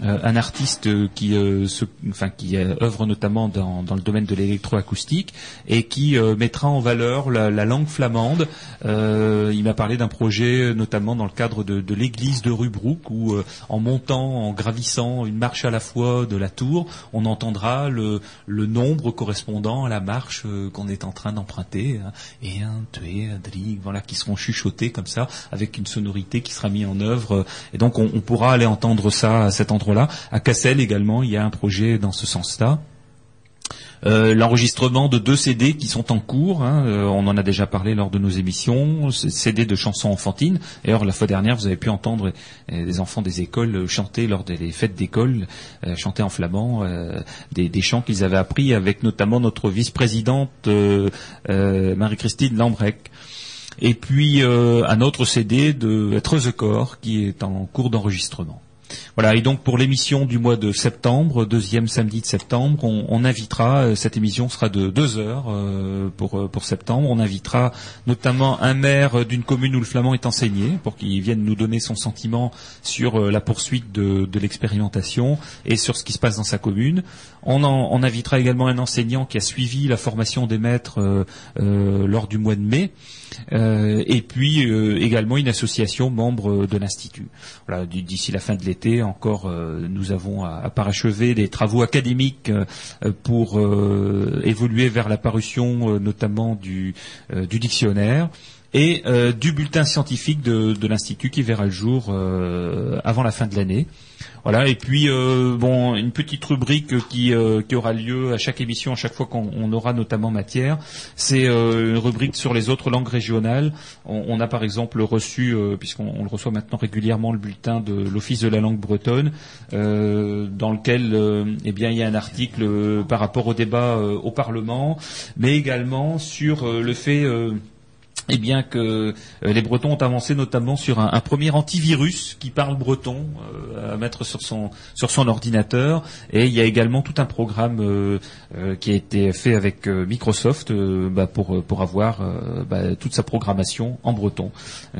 euh, un artiste euh, qui, euh, enfin, qui euh, œuvre notamment dans, dans le domaine de l'électroacoustique et qui euh, mettra en valeur la, la langue flamande. Il m'a parlé d'un projet, notamment dans le cadre de, de l'église de Rubrook, où en montant, en gravissant une marche à la fois de la tour, on entendra le, le nombre correspondant à la marche qu'on est en train d'emprunter. hein. Et un, deux, drie, voilà, qui seront chuchotés comme ça, avec une sonorité qui sera mise en œuvre. Et donc on, on pourra aller entendre ça à cet endroit-là. À Cassel également, il y a un projet dans ce sens-là. Euh, L'enregistrement de deux CD qui sont en cours, hein, euh, on en a déjà parlé lors de nos émissions, CD de chansons enfantines. D'ailleurs, la fois dernière, vous avez pu entendre euh, des enfants des écoles chanter lors des fêtes d'école, chanter en flamand, des, chants qu'ils avaient appris avec notamment notre vice-présidente Marie-Christine Lambrec. Et puis un autre CD de Être the Corps qui est en cours d'enregistrement. Voilà, et donc pour l'émission du mois de septembre, deuxième samedi de septembre, on, invitera, euh, cette émission sera de deux heures euh, pour, euh, pour septembre, on invitera notamment un maire d'une commune où le flamand est enseigné, pour qu'il vienne nous donner son sentiment sur la poursuite de, l'expérimentation et sur ce qui se passe dans sa commune. On, en- invitera également un enseignant qui a suivi la formation des maîtres lors du mois de mai. Euh, et puis euh, également une association membre de l'Institut. D'ici la fin de l'été, encore, euh, nous avons à, parachever des travaux académiques euh, euh, pour euh, évoluer vers la parution euh, notamment du, euh, dictionnaire et euh, du bulletin scientifique de, l'Institut qui verra le jour euh, avant la fin de l'année. Voilà, et puis euh, bon, une petite rubrique qui, euh, qui aura lieu à chaque émission, à chaque fois qu'on on aura notamment matière, c'est euh, une rubrique sur les autres langues régionales. On, on a par exemple reçu, euh, puisqu'on on le reçoit maintenant régulièrement, le bulletin de l'Office de la langue bretonne, euh, dans lequel euh, eh bien il y a un article par rapport au débat au Parlement, mais également sur le fait eh bien que euh, les Bretons ont avancé notamment sur un, premier antivirus qui parle breton euh, à mettre sur son ordinateur et il y a également tout un programme euh, qui a été fait avec Microsoft bah, pour avoir bah, toute sa programmation en breton.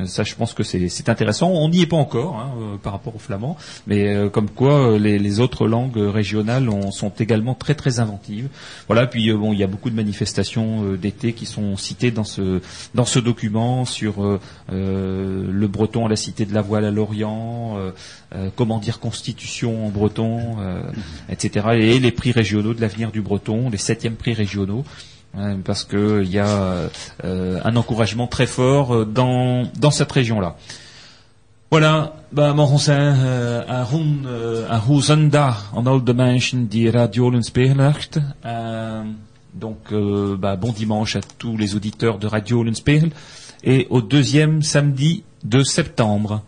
Ça, je pense que c'est intéressant. On n'y est pas encore hein, par rapport au flamand, mais comme quoi les, autres langues régionales ont- sont également très très inventives. Voilà. Puis bon, il y a beaucoup de manifestations d'été qui sont citées dans ce dans ce document sur euh, euh, le breton à la cité de la voile à Lorient, euh, comment dire constitution en breton, etc. Et les prix régionaux de l'avenir du breton, les septièmes prix régionaux. hein, parce que il y a un encouragement très fort dans dans cette région-là. Voilà, bah, morgen zijn uh, hun, uh, aan al de mensen die Euh, donc, euh, bah, bon dimanche à tous les auditeurs de Radio Lenspegel et au deuxième samedi de septembre.